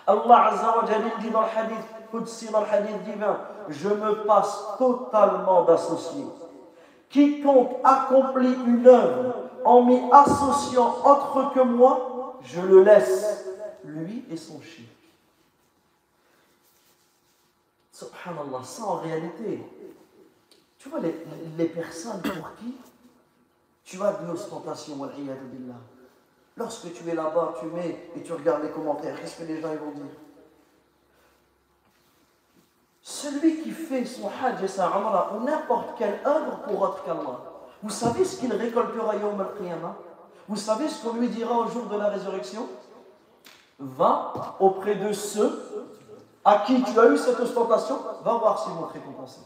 [SPEAKER 1] Allah Azza wa dit dans le hadith Qudsi, dans le hadith divin, je me passe totalement d'associer. Quiconque accomplit une œuvre en m'y associant autre que moi, je le laisse, lui et son chien. Subhanallah, ça en réalité, tu vois les, personnes pour qui tu as de l'ostentation, Lorsque tu es là-bas, tu mets et tu regardes les commentaires, qu'est-ce que les gens vont dire? Celui qui fait son hajj et sa umrah ou n'importe quelle œuvre pour autre qu'Allah, vous savez ce qu'il récoltera Yom al-Qiyamah? Vous savez ce qu'on lui dira au jour de la résurrection? Va auprès de ceux à qui tu as eu cette ostentation, va voir s'ils vont te récompenser.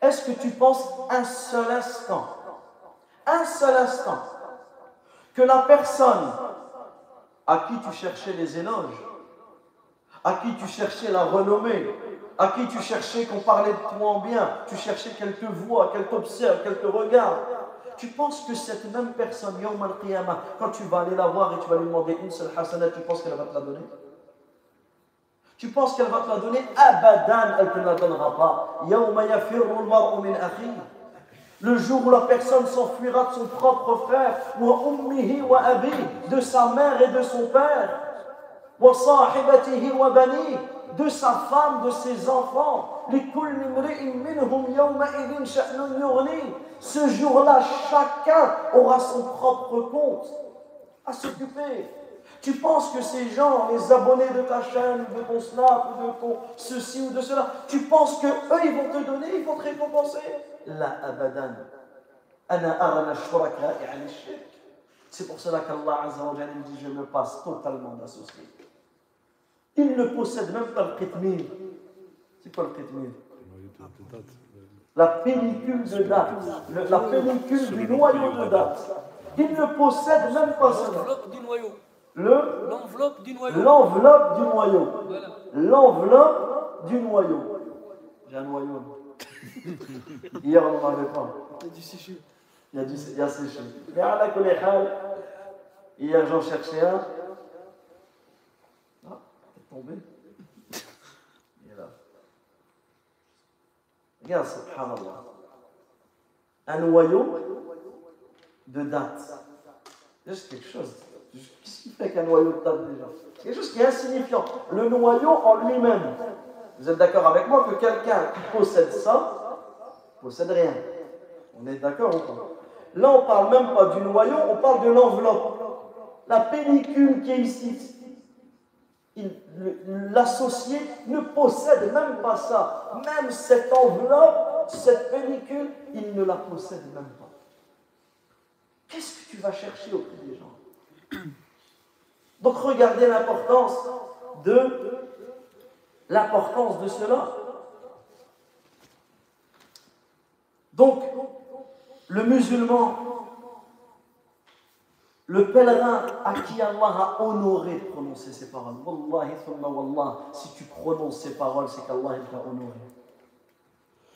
[SPEAKER 1] Est-ce que tu penses un seul instant, un seul instant, que la personne à qui tu cherchais les éloges, à qui tu cherchais la renommée, à qui tu cherchais qu'on parlait de toi en bien, tu cherchais qu'elle te voit, qu'elle t'observe, qu'elle te regarde, tu penses que cette même personne, Yom al-Qiyamah, quand tu vas aller la voir et tu vas lui demander une seule hasanat, tu penses qu'elle va te la donner? Tu penses qu'elle va te la donner? Abadan, elle ne te la donnera pas. Le jour où la personne s'enfuira de son propre frère, de sa mère et de son père, de sa femme, de ses enfants. Ce jour-là, chacun aura son propre compte à s'occuper. Tu penses que ces gens, les abonnés de ta chaîne, de ton Snap, de ton ceci ou de cela, tu penses que eux ils vont te donner, ils vont te récompenser? La. C'est pour cela qu'Allah dit Je me passe totalement d'associés. Il ne possède même pas le qitmir. C'est quoi le qitmir La pellicule de date. la pellicule du noyau de date. Il ne possède même pas cela.
[SPEAKER 2] L'enveloppe du noyau.
[SPEAKER 1] L'enveloppe du noyau. L'enveloppe du noyau. J'ai un noyau. Hier, on n'en avait pas.
[SPEAKER 2] Il y a du séché.
[SPEAKER 1] Il y a, du, il y a séché. Mais à la hier, j'en cherchais un. Tombé. Il est là. Regarde, subhanallah. Un noyau de date. Juste quelque chose Qu'est-ce qui fait qu'un noyau de table déjà? Quelque chose qui est insignifiant. Le noyau en lui-même. Vous êtes d'accord avec moi que quelqu'un qui possède ça, possède rien? On est d'accord ou pas? Là, on ne parle même pas du noyau, on parle de l'enveloppe. La pellicule qui est ici, l'associé ne possède même pas ça. Même cette enveloppe, cette pellicule, il ne la possède même pas. Qu'est-ce que tu vas chercher auprès des gens? Donc regardez l'importance de l'importance de cela. Donc, le musulman, le pèlerin à qui Allah a honoré de prononcer ces paroles, Wallahi, wallah, si tu prononces ces paroles, c'est qu'Allah t'a honoré.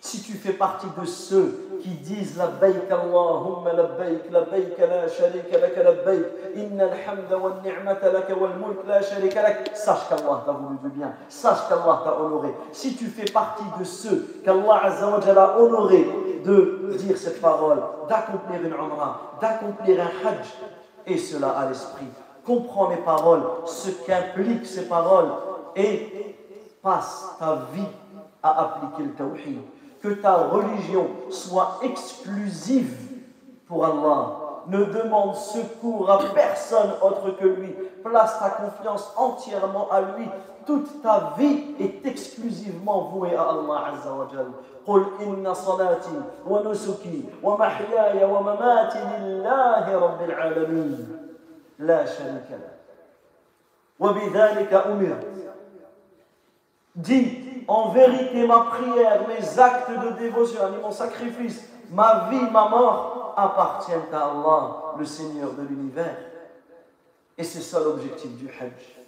[SPEAKER 1] Si tu fais partie de ceux qui disent la baik Allahumma la baik, la sharika lak la baik, inna al-hamda wa ni'mata lak wa al-mulk la sharika sache qu'Allah t'a voulu du bien, sache qu'Allah t'a honoré. Si tu fais partie de ceux qu'Allah Azza a honoré de dire cette parole, d'accomplir une umrah, d'accomplir un hajj, et cela à l'esprit, comprends mes paroles, ce qu'impliquent ces paroles, et passe ta vie à appliquer le tawhid que ta religion soit exclusive pour Allah. Ne demande secours à personne autre que lui Place ta confiance entièrement à lui. Toute ta vie est exclusivement vouée à Allah Azza wa Jal. قل إن صلاتي ونسكي ومحياي ومماتي لله رب العالمين لا شريك له وبذلك أمرت Dis en vérité, ma prière, mes actes de dévotion, mon sacrifice, ma vie, ma mort appartiennent à Allah, le Seigneur de l'univers. Et c'est ça l'objectif du Hajj.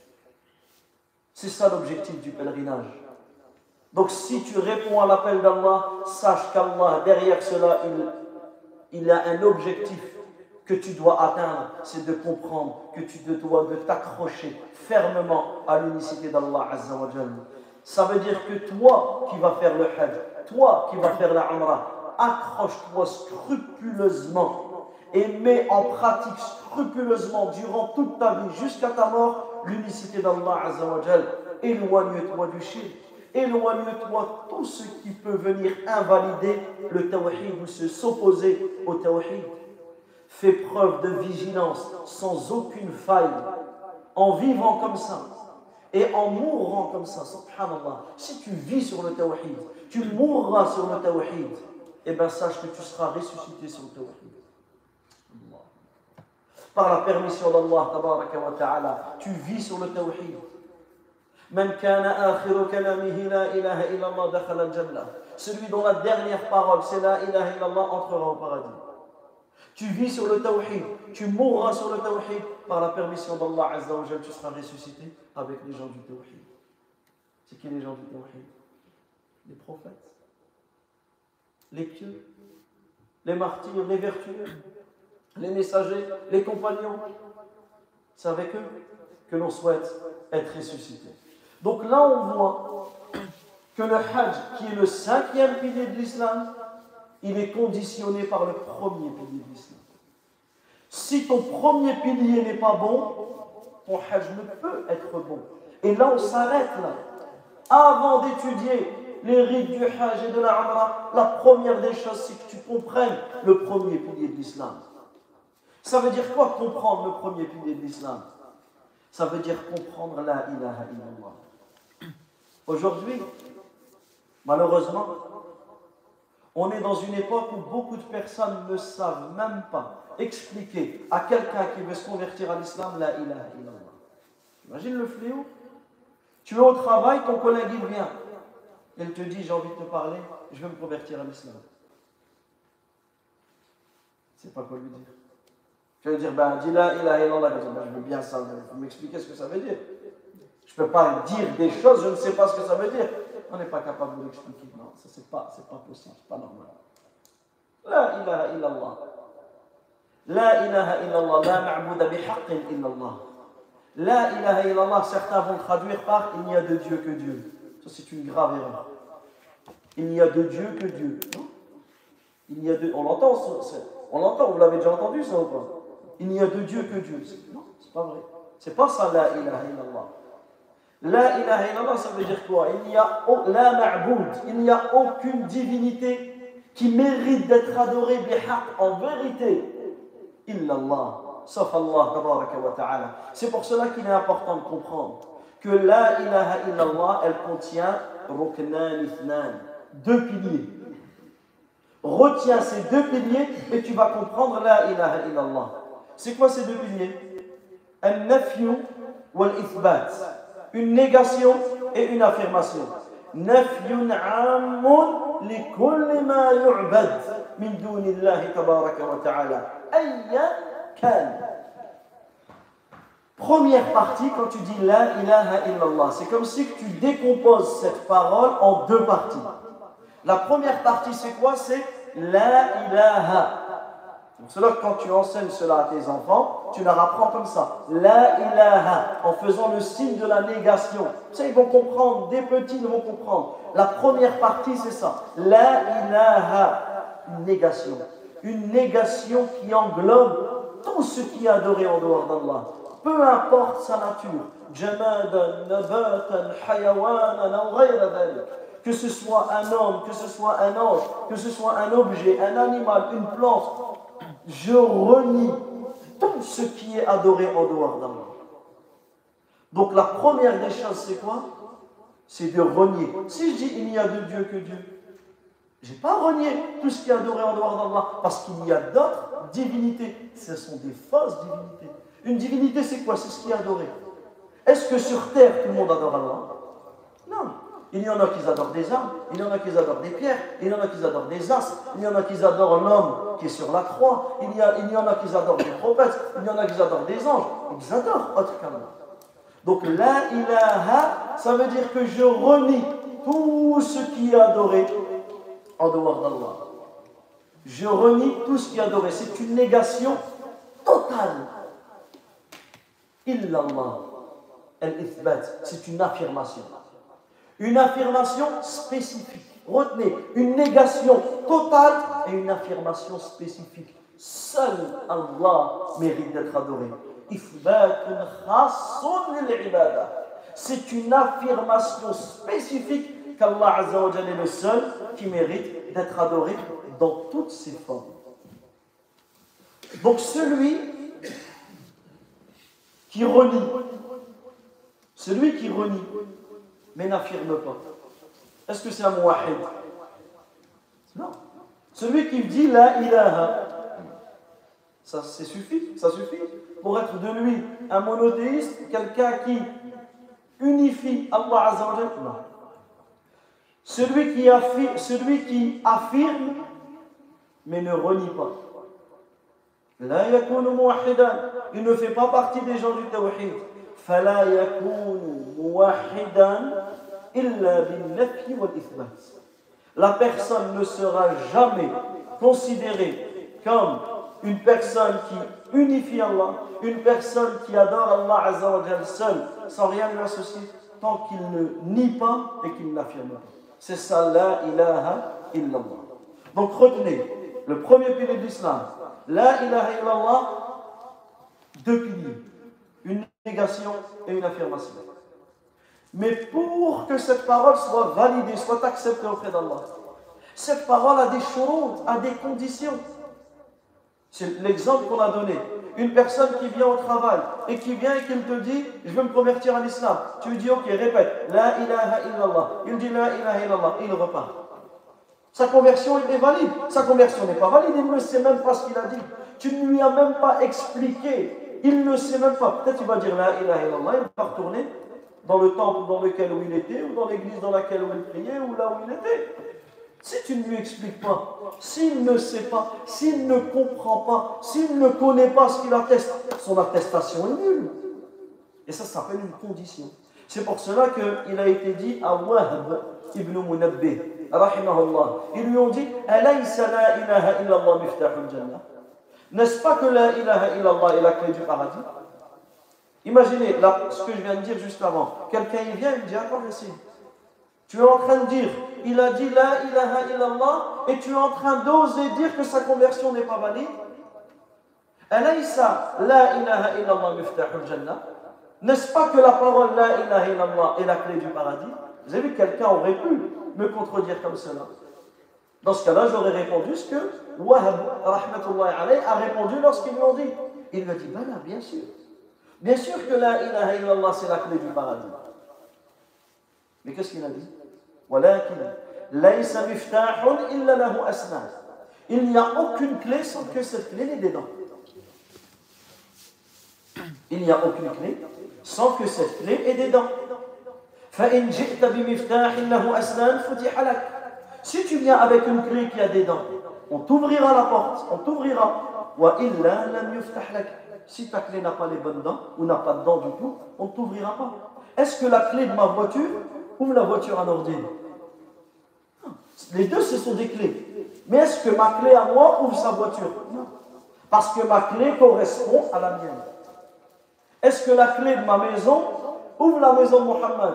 [SPEAKER 1] C'est ça l'objectif du pèlerinage. Donc si tu réponds à l'appel d'Allah, sache qu'Allah, derrière cela, il, il a un objectif que tu dois atteindre, c'est de comprendre que tu dois de t'accrocher fermement à l'unicité d'Allah Azza wa ça veut dire que toi qui vas faire le hajj, toi qui vas faire la accroche-toi scrupuleusement et mets en pratique scrupuleusement durant toute ta vie jusqu'à ta mort l'unicité d'Allah Azzawajal. Éloigne-toi du shirk. Éloigne-toi tout ce qui peut venir invalider le tawhid ou se s'opposer au tawhid. Fais preuve de vigilance sans aucune faille en vivant comme ça et en mourant comme ça, subhanallah. Si tu vis sur le tawhid, tu mourras sur le tawhid, et eh bien sache que tu seras ressuscité sur le tawhid. La permission d'Allah, ta'ala, tu vis sur le tawhid. Celui dont la dernière parole c'est la ilaha illallah entrera au paradis. Tu vis sur le tawhid, tu mourras sur le tawhid. Par la permission d'Allah Azza tu seras ressuscité avec les gens du tawhid. C'est qui les gens du tawhid? Les prophètes, les pieux, les martyrs, les vertueux, les messagers, les compagnons. C'est avec eux que l'on souhaite être ressuscité. Donc là, on voit que le Hajj, qui est le cinquième pilier de l'islam, il est conditionné par le premier pilier de l'islam. Si ton premier pilier n'est pas bon, ton Hajj ne peut être bon. Et là, on s'arrête là. Avant d'étudier les rites du Hajj et de la Amra, la première des choses, c'est que tu comprennes le premier pilier de l'islam. Ça veut dire quoi comprendre le premier pilier de l'islam? Ça veut dire comprendre la ilaha illallah. Aujourd'hui, malheureusement, on est dans une époque où beaucoup de personnes ne savent même pas expliquer à quelqu'un qui veut se convertir à l'islam la ilaha illallah. Imagine le fléau. Tu es au travail, ton collègue il vient. Il te dit J'ai envie de te parler, je veux me convertir à l'islam. C'est pas quoi lui dire. Tu vas dire Ben, dis la ilaha illallah. Ben, je veux bien ça, il faut m'expliquer ce que ça veut dire. Je ne peux pas dire des choses, je ne sais pas ce que ça veut dire. On n'est pas capable de l'expliquer. Non, ça c'est pas, c'est pas possible, c'est pas normal. La ilaha illallah. La ilaha illallah, la ma'bouda bihaqqin illallah. La ilaha illallah, certains vont traduire par il n'y a de Dieu que Dieu. Ça c'est une grave erreur. Il n'y a de Dieu que Dieu. Il y a de, on l'entend, on l'entend, vous l'avez déjà entendu ça ou pas? Il n'y a de Dieu que Dieu. Non, c'est pas vrai. C'est pas ça la ilaha illallah. La ilaha illallah, ça veut dire quoi? Il n'y a a aucune divinité qui mérite d'être adorée en vérité. Illallah, sauf Allah. C'est pour cela qu'il est important de comprendre que la ilaha illallah, elle contient deux piliers. Retiens ces deux piliers et tu vas comprendre la ilaha illallah. C'est quoi ces deux piliers Al-nafyu wal-ithbat une négation et une affirmation. نفي عام لكل ما يعبد من دون الله تبارك وتعالى أيا كان Première partie, quand tu dis la ilaha illallah, c'est comme si tu décomposes cette parole en deux parties. La première partie, c'est quoi C'est la ilaha. Donc cela, quand tu enseignes cela à tes enfants, tu leur apprends comme ça. La ilaha, en faisant le signe de la négation. Tu sais, ils vont comprendre, des petits ils vont comprendre. La première partie, c'est ça. La ilaha, une négation. Une négation qui englobe tout ce qui est adoré en dehors d'Allah. Peu importe sa nature. Que ce soit un homme, que ce soit un ange, que ce soit un objet, un animal, une plante, je renie tout ce qui est adoré en dehors d'Allah. Donc la première des choses, c'est quoi? C'est de renier. Si je dis il n'y a de Dieu que Dieu, je n'ai pas renié tout ce qui est adoré en dehors d'Allah, parce qu'il y a d'autres divinités. Ce sont des fausses divinités. Une divinité, c'est quoi? C'est ce qui est adoré. Est-ce que sur terre, tout le monde adore Allah? Non. Il y en a qui adorent des armes, il y en a qui adorent des pierres, il y en a qui adorent des as, il y en a qui adorent l'homme qui est sur la croix, il y, en a qui adorent des prophètes, il y en a qui adorent des anges, ils adorent autre qu'Allah. Donc la ilaha, ça veut dire que je renie tout ce qui est adoré en dehors d'Allah. Je renie tout ce qui est adoré. C'est une négation totale. Illallah. El-Ithbat, c'est une affirmation. Une affirmation spécifique. Retenez, une négation totale et une affirmation spécifique. Seul Allah mérite d'être adoré. C'est une affirmation spécifique qu'Allah est le seul qui mérite d'être adoré dans toutes ses formes. Donc celui qui renie, celui qui renie, mais n'affirme pas, est-ce que c'est un muwahid Non. Celui qui dit la ilaha, ça, suffit, ça suffit pour être de lui un monothéiste, quelqu'un qui unifie Allah Non. Celui qui, affirme, celui qui affirme mais ne renie pas. Il ne fait pas partie des gens du tawhid. La personne ne sera jamais considérée comme une personne qui unifie Allah, une personne qui adore Allah Azzawajal seul, sans rien lui associer, tant qu'il ne nie pas et qu'il n'affirme pas. C'est ça, la ilaha illallah. Donc retenez, le premier pilier de l'islam, la ilaha illallah, deux piliers, une négation et une affirmation. Mais pour que cette parole soit validée, soit acceptée auprès d'Allah, cette parole a des choses, a des conditions. C'est l'exemple qu'on a donné. Une personne qui vient au travail et qui vient et qui te dit Je veux me convertir à l'islam. Tu lui dis Ok, répète La ilaha illallah. Il dit La ilaha illallah. Et il repart. Sa conversion est valide. Sa conversion n'est pas valide. Il ne sait même pas ce qu'il a dit. Tu ne lui as même pas expliqué. Il ne sait même pas. Peut-être il va dire La ilaha illallah. Il va retourner dans le temple dans lequel il était, ou dans l'église dans laquelle il priait, ou là où il était. Si tu ne lui expliques pas, s'il ne sait pas, s'il ne comprend pas, s'il ne connaît pas ce qu'il atteste, son attestation est nulle. Et ça s'appelle une condition. C'est pour cela qu'il a été dit à Wahab ibn Munabbih, rahimahullah. Ils lui ont dit Alaysa la ilaha illallah miftahul jannah N'est-ce pas que la ilaha illallah est la clé du paradis? Imaginez là, ce que je viens de dire juste avant. Quelqu'un il vient et me dit Attends, je Tu es en train de dire il a dit la ilaha illallah et tu es en train d'oser dire que sa conversion n'est pas valide Alaysa la ilaha illallah miftahul jannah N'est-ce pas que la parole la ilaha illallah est la clé du paradis? Vous avez vu, quelqu'un aurait pu me contredire comme cela. Dans ce cas-là, j'aurais répondu ce que Wahab a répondu lorsqu'ils lui dit. Il lui a dit, ben là, bien sûr. Bien sûr que la ilaha illallah, c'est la clé du paradis. Mais qu'est-ce qu'il a dit? Il n'y a aucune clé sans que cette clé n'ait des dents. Il n'y a aucune clé sans que cette clé ait des dents. Si tu viens avec une clé qui a des dents, on t'ouvrira la porte, on t'ouvrira. Si ta clé n'a pas les bonnes dents ou n'a pas de dents du tout, on ne t'ouvrira pas. Est-ce que la clé de ma voiture ouvre la voiture à ordine Les deux, ce sont des clés. Mais est-ce que ma clé à moi ouvre sa voiture? Non. Parce que ma clé correspond à la mienne. Est-ce que la clé de ma maison ouvre la maison de Mohammed?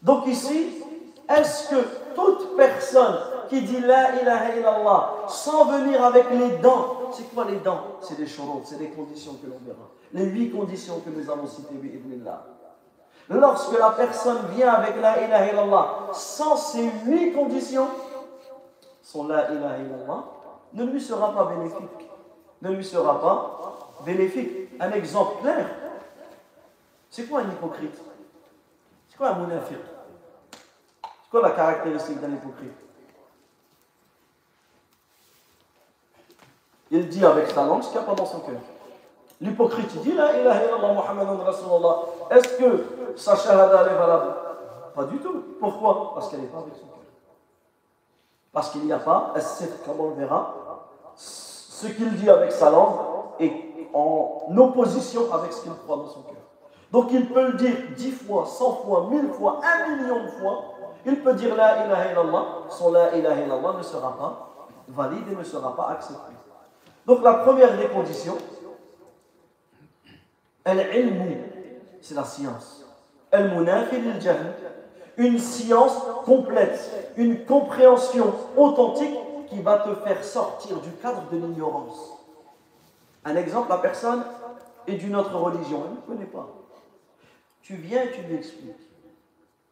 [SPEAKER 1] Donc ici, est-ce que toute personne qui dit la ilaha illallah sans venir avec les dents, c'est quoi les dents? C'est des choses, c'est des conditions que l'on verra. Les huit conditions que nous avons citées, Lorsque la personne vient avec la ilaha illallah sans ces huit conditions, son la ilaha illallah ne lui sera pas bénéfique. Ne lui sera pas bénéfique. Un exemple clair, c'est quoi un hypocrite? C'est quoi un munafiq? Quoi la caractéristique d'un hypocrite? Il dit avec sa langue ce qu'il n'y a pas dans son cœur. L'hypocrite, dit La ilaha illallah Muhammadan Rasulullah. Est-ce que sa shahada est valable? Pas du tout. Pourquoi? Parce qu'elle n'est pas avec son cœur. Parce qu'il n'y a pas, comme on le verra, ce qu'il dit avec sa langue est en opposition avec ce qu'il croit dans son cœur. Donc il peut le dire dix fois, cent fois, mille fois, un million de fois, il peut dire la ilaha illallah, son la ilaha ne sera pas valide et ne sera pas accepté. Donc la première des conditions, c'est la science. Une science complète, une compréhension authentique qui va te faire sortir du cadre de l'ignorance. Un exemple, la personne est d'une autre religion, elle ne connaît pas. Tu viens et tu lui expliques.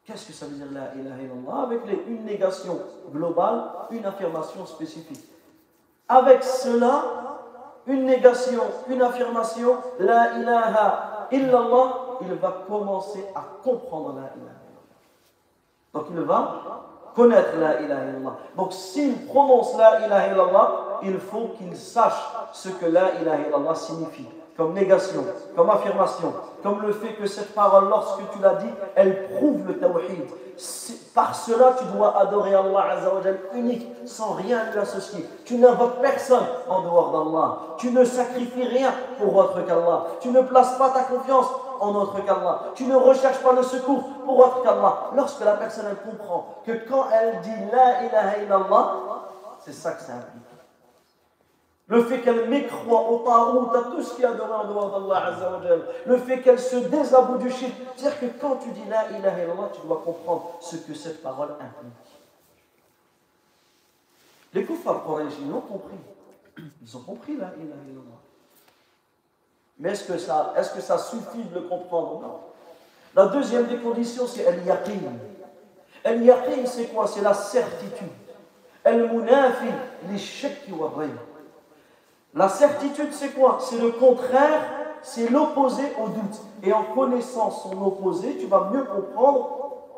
[SPEAKER 1] Qu'est-ce que ça veut dire la ilaha illallah Avec une négation globale, une affirmation spécifique. Avec cela, une négation, une affirmation, la ilaha illallah, il va commencer à comprendre la ilaha. Donc il va connaître la ilaha illallah. Donc s'il prononce la ilaha illallah, il faut qu'il sache ce que la ilaha illallah signifie comme négation, comme affirmation, comme le fait que cette parole, lorsque tu l'as dit, elle prouve le tawhid. Par cela, tu dois adorer Allah Azzawajal unique, sans rien lui associer. Tu n'invoques personne en dehors d'Allah. Tu ne sacrifies rien pour autre qu'Allah. Tu ne places pas ta confiance en autre qu'Allah. Tu ne recherches pas le secours pour autre qu'Allah. Lorsque la personne comprend que quand elle dit La ilaha illallah, c'est ça que ça implique. Le fait qu'elle mécroit au tarout, à tout ce qui est adoré en dehors d'Allah Le fait qu'elle se désavoue du. C'est-à-dire que quand tu dis la ilaha illallah, tu dois comprendre ce que cette parole implique. Les kuffars ils ont compris. Ils ont compris la ilaha illallah. Mais est-ce que, ça, est que ça suffit de le comprendre? Non. La deuxième des conditions, c'est al-yaqin. Al-yaqin, c'est quoi? C'est la certitude. Al-munafi, li shakki wa la certitude, c'est quoi? C'est le contraire, c'est l'opposé au doute. Et en connaissant son opposé, tu vas mieux comprendre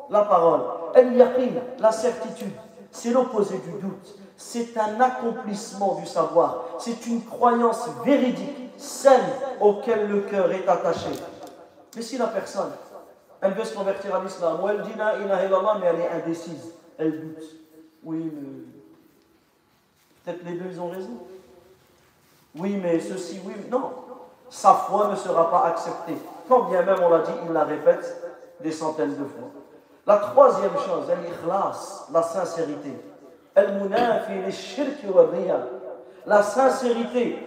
[SPEAKER 1] la parole. El-yaqin, la certitude, c'est l'opposé du doute. C'est un accomplissement du savoir. C'est une croyance véridique, saine, auquel le cœur est attaché. Mais si la personne, elle veut se convertir à l'islam, ou elle dit la ilaha illallah, mais elle est indécise, elle doute. Oui, mais peut-être les deux, ils ont raison. Oui, mais ceci, oui, non. Sa foi ne sera pas acceptée. Quand bien même on l'a dit, il la répète des centaines de fois. La troisième chose, l'ikhlas, la sincérité. La sincérité,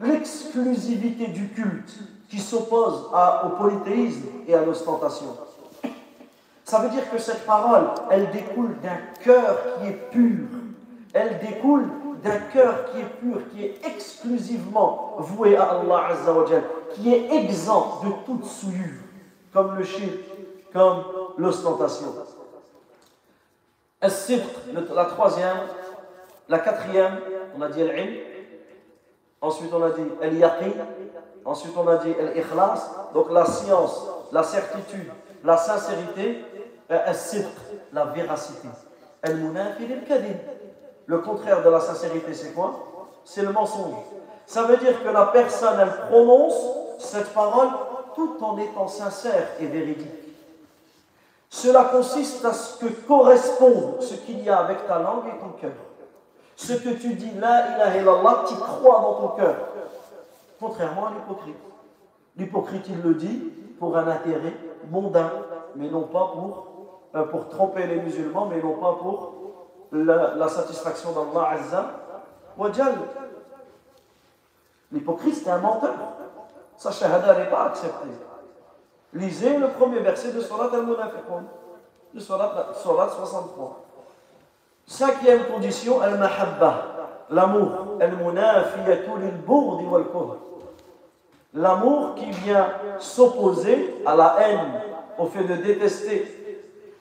[SPEAKER 1] l'exclusivité du culte qui s'oppose au polythéisme et à l'ostentation. Ça veut dire que cette parole, elle découle d'un cœur qui est pur. Elle découle d'un cœur qui est pur, qui est exclusivement voué à Allah Azzawajal, qui est exempt de toute souillure, comme le shirk, comme l'ostentation. La troisième, la quatrième, on a dit al ensuite on a dit al-yaqin, ensuite on a dit al-ikhlas, donc la science, la certitude, la sincérité, la véracité. Al-munafi al-kadhib. Le contraire de la sincérité, c'est quoi? C'est le mensonge. Ça veut dire que la personne, elle prononce cette parole tout en étant sincère et véridique. Cela consiste à ce que corresponde ce qu'il y a avec ta langue et ton cœur. Ce que tu dis, la ilaha illallah, tu crois dans ton cœur. Contrairement à l'hypocrite. L'hypocrite, il le dit pour un intérêt mondain, mais non pas pour, euh, pour tromper les musulmans, mais non pas pour la, satisfaction d'Allah Azza wa L'hypocrite, c'est un menteur. Sa shahada n'est pas acceptée. Lisez le premier verset de Surat al-Munafiqun, de Surat, 63. Cinquième condition, al-mahabba, l'amour, al-munafiyatu lil-bourdi wal L'amour qui vient s'opposer à la haine, au fait de détester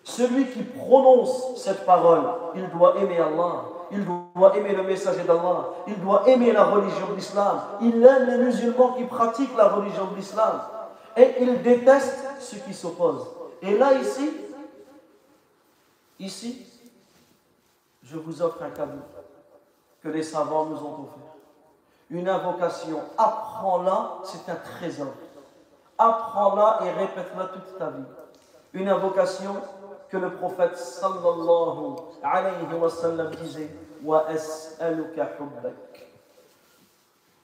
[SPEAKER 1] celui qui prononce cette parole, il doit aimer Allah, il doit aimer le messager d'Allah, il doit aimer la religion de l'islam, il aime les musulmans qui pratiquent la religion de l'islam et il déteste ceux qui s'opposent. Et là, ici, ici, je vous offre un cadeau que les savants nous ont offert. Une invocation, apprends-la, c'est un trésor. Apprends-la et répète-la toute ta vie. Une invocation que le prophète sallallahu alayhi wa sallam disait Wa as'aluka hubbak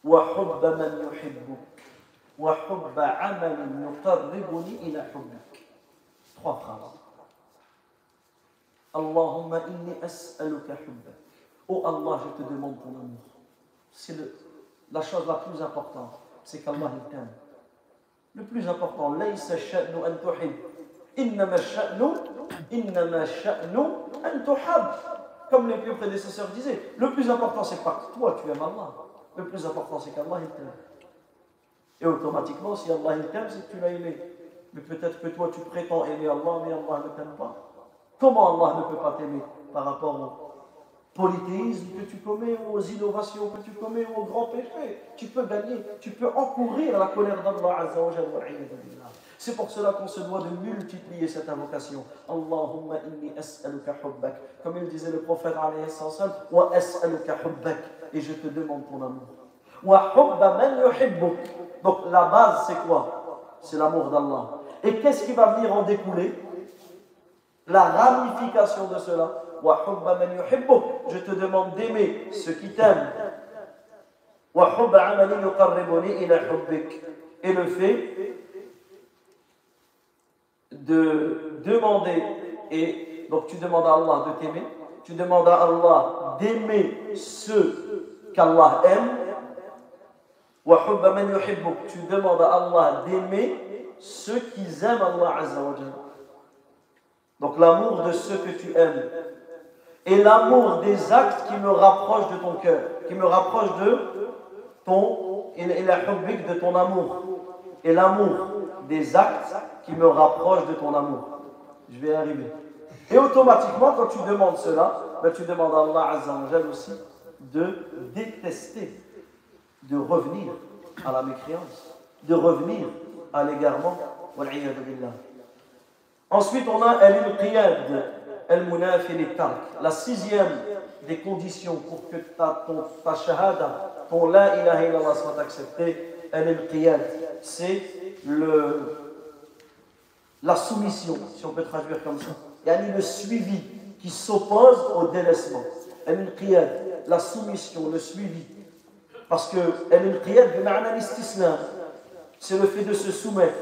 [SPEAKER 1] wa hubba man yuhibbuk wa hubba amalin yuqarribuni ila hubbak. Trois phrases. Allahumma inni as'aluka hubbak. Oh Allah, je te demande ton amour. C'est la chose la plus importante, c'est qu'Allah t'aime. Le plus important, laysa sha'nu an tuhib. Innama sha'nu comme les vieux prédécesseurs disaient, le plus important c'est pas que toi tu aimes Allah, le plus important c'est qu'Allah il t'aime. Et automatiquement, si Allah il t'aime, c'est que tu l'as aimé. Mais peut-être que toi tu prétends aimer Allah, mais Allah ne t'aime pas. Comment Allah ne peut pas t'aimer? Par rapport polythéisme que tu commets, aux innovations que tu commets, aux grands péchés. Tu peux gagner, tu peux encourir la colère d'Allah C'est pour cela qu'on se doit de multiplier cette invocation. Allahumma inni as'aluka hubbak. Comme il disait le prophète alayhi wa as'aluka hubbak. Et je te demande ton amour. Wa hubba man yuhibbuk. Donc la base c'est quoi? C'est l'amour d'Allah. Et qu'est-ce qui va venir en découler? La ramification de cela je te demande d'aimer ceux qui t'aiment. Et le fait de demander, et donc tu demandes à Allah de t'aimer, tu demandes à Allah d'aimer ceux qu'Allah aime, tu demandes à Allah d'aimer ceux qui aiment Allah Donc l'amour de ceux que tu aimes et l'amour des actes qui me rapprochent de ton cœur, qui me rapprochent de ton et la de ton amour. Et l'amour des actes qui me rapprochent de ton amour. Je vais y arriver. Et automatiquement, quand tu demandes cela, ben tu demandes à Allah Azzawajal aussi de détester, de revenir à la mécréance, de revenir à l'égarement. Ensuite, on a al-qiyad, la sixième des conditions pour que ta, ton, ta shahada, ton la ilaha illallah soit accepté, c'est le, la soumission, si on peut traduire comme ça. Il y a le suivi qui s'oppose au délaissement. La soumission, le suivi. Parce que c'est le fait de se soumettre,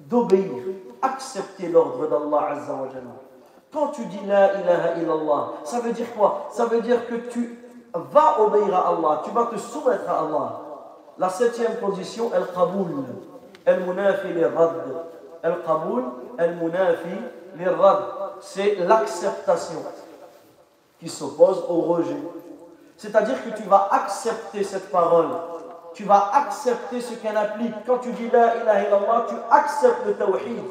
[SPEAKER 1] d'obéir, accepter l'ordre d'Allah Azza quand tu dis La ilaha illallah, ça veut dire quoi? Ça veut dire que tu vas obéir à Allah, tu vas te soumettre à Allah. La septième condition, el qaboul, el munafi rad. C'est l'acceptation qui s'oppose au rejet. C'est-à-dire que tu vas accepter cette parole. Tu vas accepter ce qu'elle implique. Quand tu dis la ilaha illallah, tu acceptes le tawhid.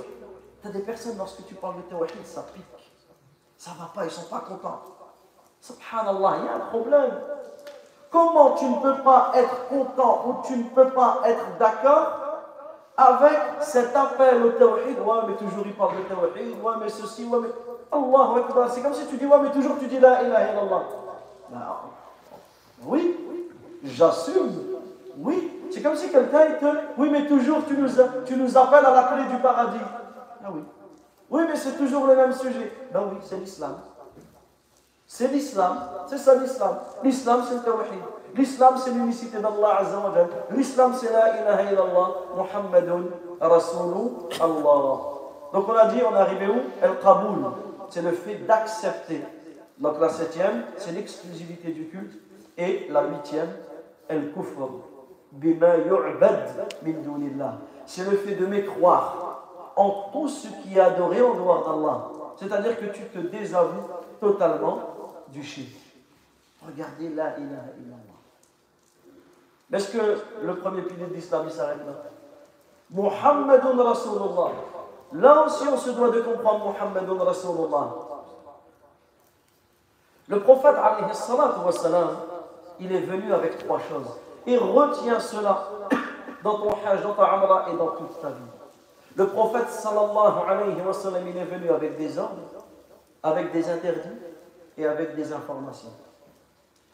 [SPEAKER 1] Tu as des personnes, lorsque tu parles de tawhid, ça pique. Ça va pas, ils sont pas contents. Subhanallah, il y a un problème. Comment tu ne peux pas être content ou tu ne peux pas être d'accord avec cet appel au tawhid Ouais, mais toujours il parle de tawhid, ouais, mais ceci, ouais, mais. Allah Akbar. C'est comme si tu dis, ouais, mais toujours tu dis la ilaha illallah. Ben, oui, j'assume. Oui, c'est comme si quelqu'un te. Oui, mais toujours tu nous, tu nous appelles à la clé du paradis. Ah oui. Oui, mais c'est toujours le même sujet. Ben oui, c'est l'islam. C'est l'islam. C'est ça l'islam. L'islam, c'est le tawhid. L'islam, c'est l'unicité d'Allah Azza wa L'islam, c'est la ilaha illallah, Muhammadun Rasulullah. Donc on a dit, on est arrivé où? El-Qaboul. C'est le fait d'accepter. Donc la septième, c'est l'exclusivité du culte. Et la huitième, El-Kufr. Bima yu'bad min dunillah. C'est le fait de mécroire en tout ce qui est adoré en dehors d'Allah. C'est-à-dire que tu te désavoues totalement du shirk. Regardez la ilaha illallah. Est-ce que le premier pilier de l'islam s'arrête là Muhammadun Rasulullah. Là aussi, on se doit de comprendre Muhammadun Rasulullah. Le prophète, il est venu avec trois choses. Et retiens cela dans ton hajj, dans ta amra et dans toute ta vie. Le prophète sallallahu alayhi wa sallam, il est venu avec des ordres, avec des interdits et avec des informations.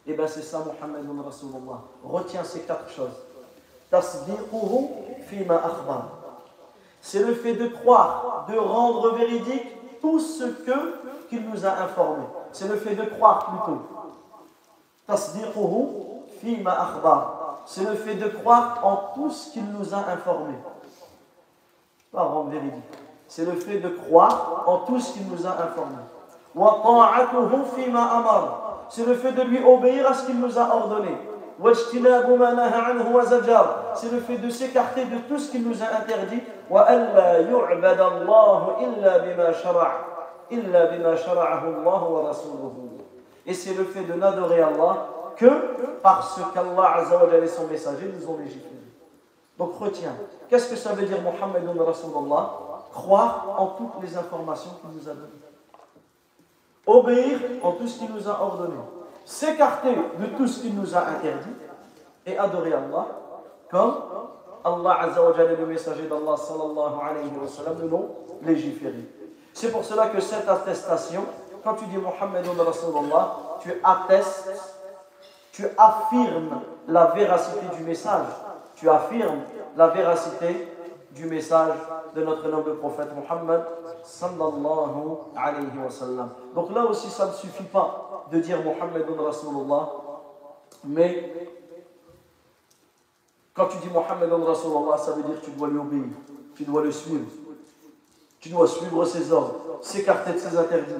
[SPEAKER 1] Et eh bien c'est ça Muhammadun Rasulullah. Retiens ces quatre choses. C'est le fait de croire, de rendre véridique tout ce qu'il nous a informé. C'est le fait de croire plutôt. C'est le fait de croire en tout ce qu'il nous a informé pas rendre véridique. C'est le fait de croire en tout ce qu'il nous a informé. C'est le fait de lui obéir à ce qu'il nous a ordonné. C'est le fait de s'écarter de tout ce qu'il nous a interdit. Et c'est le fait de n'adorer Allah que parce qu'Allah et son messager nous ont légiféré. Donc retiens. Qu'est-ce que ça veut dire Muhammadun Rasulullah? Croire en toutes les informations qu'il nous a données. Obéir en tout ce qu'il nous a ordonné. s'écarter de tout ce qu'il nous a interdit et adorer Allah comme Allah Azza wa Jalla, le messager d'Allah sallallahu alayhi wa sallam, l'ont légiféré. C'est pour cela que cette attestation, quand tu dis Muhammadun Rasulullah, tu attestes, tu affirmes la véracité du message. Tu affirmes la véracité du message de notre noble prophète Muhammad sallallahu alayhi wa sallam. Donc là aussi, ça ne suffit pas de dire Muhammadun Rasulullah, mais quand tu dis Muhammadun Rasulullah, ça veut dire que tu dois lui obéir, tu dois le suivre. Tu dois suivre ses ordres, s'écarter de ses interdits,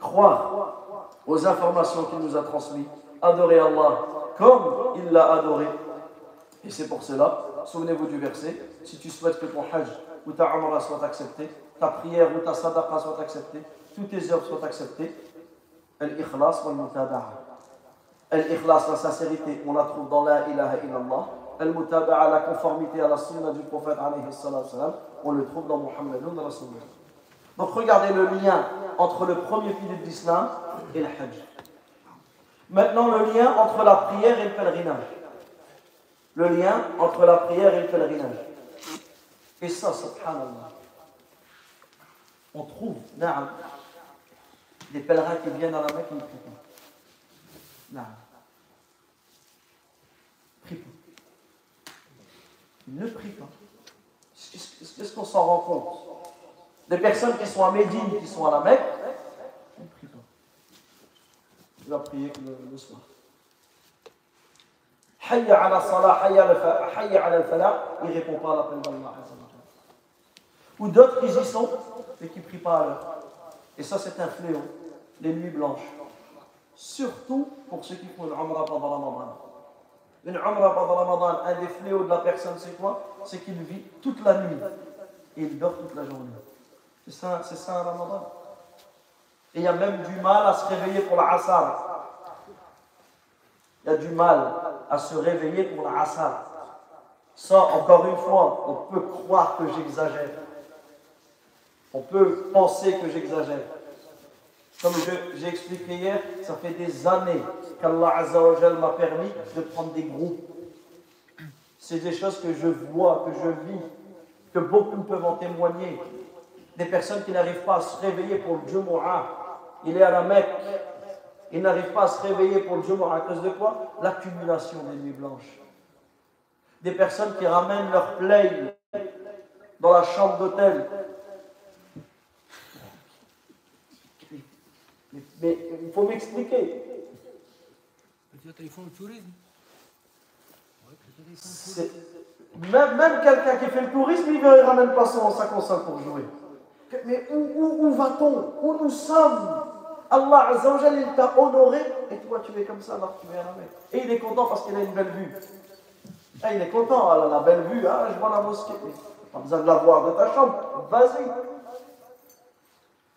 [SPEAKER 1] croire aux informations qu'il nous a transmises, adorer Allah comme il l'a adoré. Et c'est pour cela, souvenez-vous du verset, si tu souhaites que ton hajj ou ta umrah soit accepté, ta prière ou ta sadaqa soit acceptée, toutes tes œuvres soient acceptées, al-ikhlas wal-mutaba'a. Al-ikhlas, la sincérité, on la trouve dans la ilaha illallah. Al-mutaba'a, la conformité à la sunna du prophète alayhi salam, on le trouve dans Muhammadun Rasulullah. Donc regardez le lien entre le premier pilier de l'islam et le hajj. Maintenant, le lien entre la prière et le pèlerinage. Le lien entre la prière et le pèlerinage. Et ça, subhanallah, on trouve des pèlerins qui viennent à la Mecque et ne prient pas. Prie pas. Ne prient pas. Qu'est-ce qu'on s'en rend compte? Des personnes qui sont à Médine, qui sont à la Mecque, ne prient pas. Il va prier le soir. Hayya ala salah, hayya ala falah, il ne répond pas à l'appel d'Allah. Ou d'autres qui y sont, mais qui ne prient pas à l'heure. Et ça, c'est un fléau, les nuits blanches. Surtout pour ceux qui font une Umrah pendant Ramadan. Une Umrah pendant Ramadan, un des fléaux de la personne, c'est quoi? C'est qu'il vit toute la nuit et il dort toute la journée. C'est ça, c'est ça un Ramadan. Et il y a même du mal à se réveiller pour l'Assar. Il y a du mal à se réveiller pour l'Assar. Ça, encore une fois, on peut croire que j'exagère. On peut penser que j'exagère. Comme j'ai expliqué hier, ça fait des années qu'Allah m'a permis de prendre des groupes. C'est des choses que je vois, que je vis, que beaucoup peuvent en témoigner. Des personnes qui n'arrivent pas à se réveiller pour le Jumu'ah. Il est à la Mecque. Il n'arrive pas à se réveiller pour le Jumu'ah à cause de quoi? L'accumulation des nuits blanches. Des personnes qui ramènent leur plaie dans la chambre d'hôtel Mais il faut m'expliquer. Ils font le tourisme. Même, quelqu'un qui fait le tourisme, il ne ramène pas son sac en sac pour jouer. Mais où, va-t-on? Où nous sommes? Allah Azzawajal, il t'a honoré et toi tu es comme ça alors tu es à. Et il est content parce qu'il a une belle vue. Ah, il est content, ah, la belle vue, ah, je vois la mosquée. Pas besoin de la voir de ta chambre, vas-y.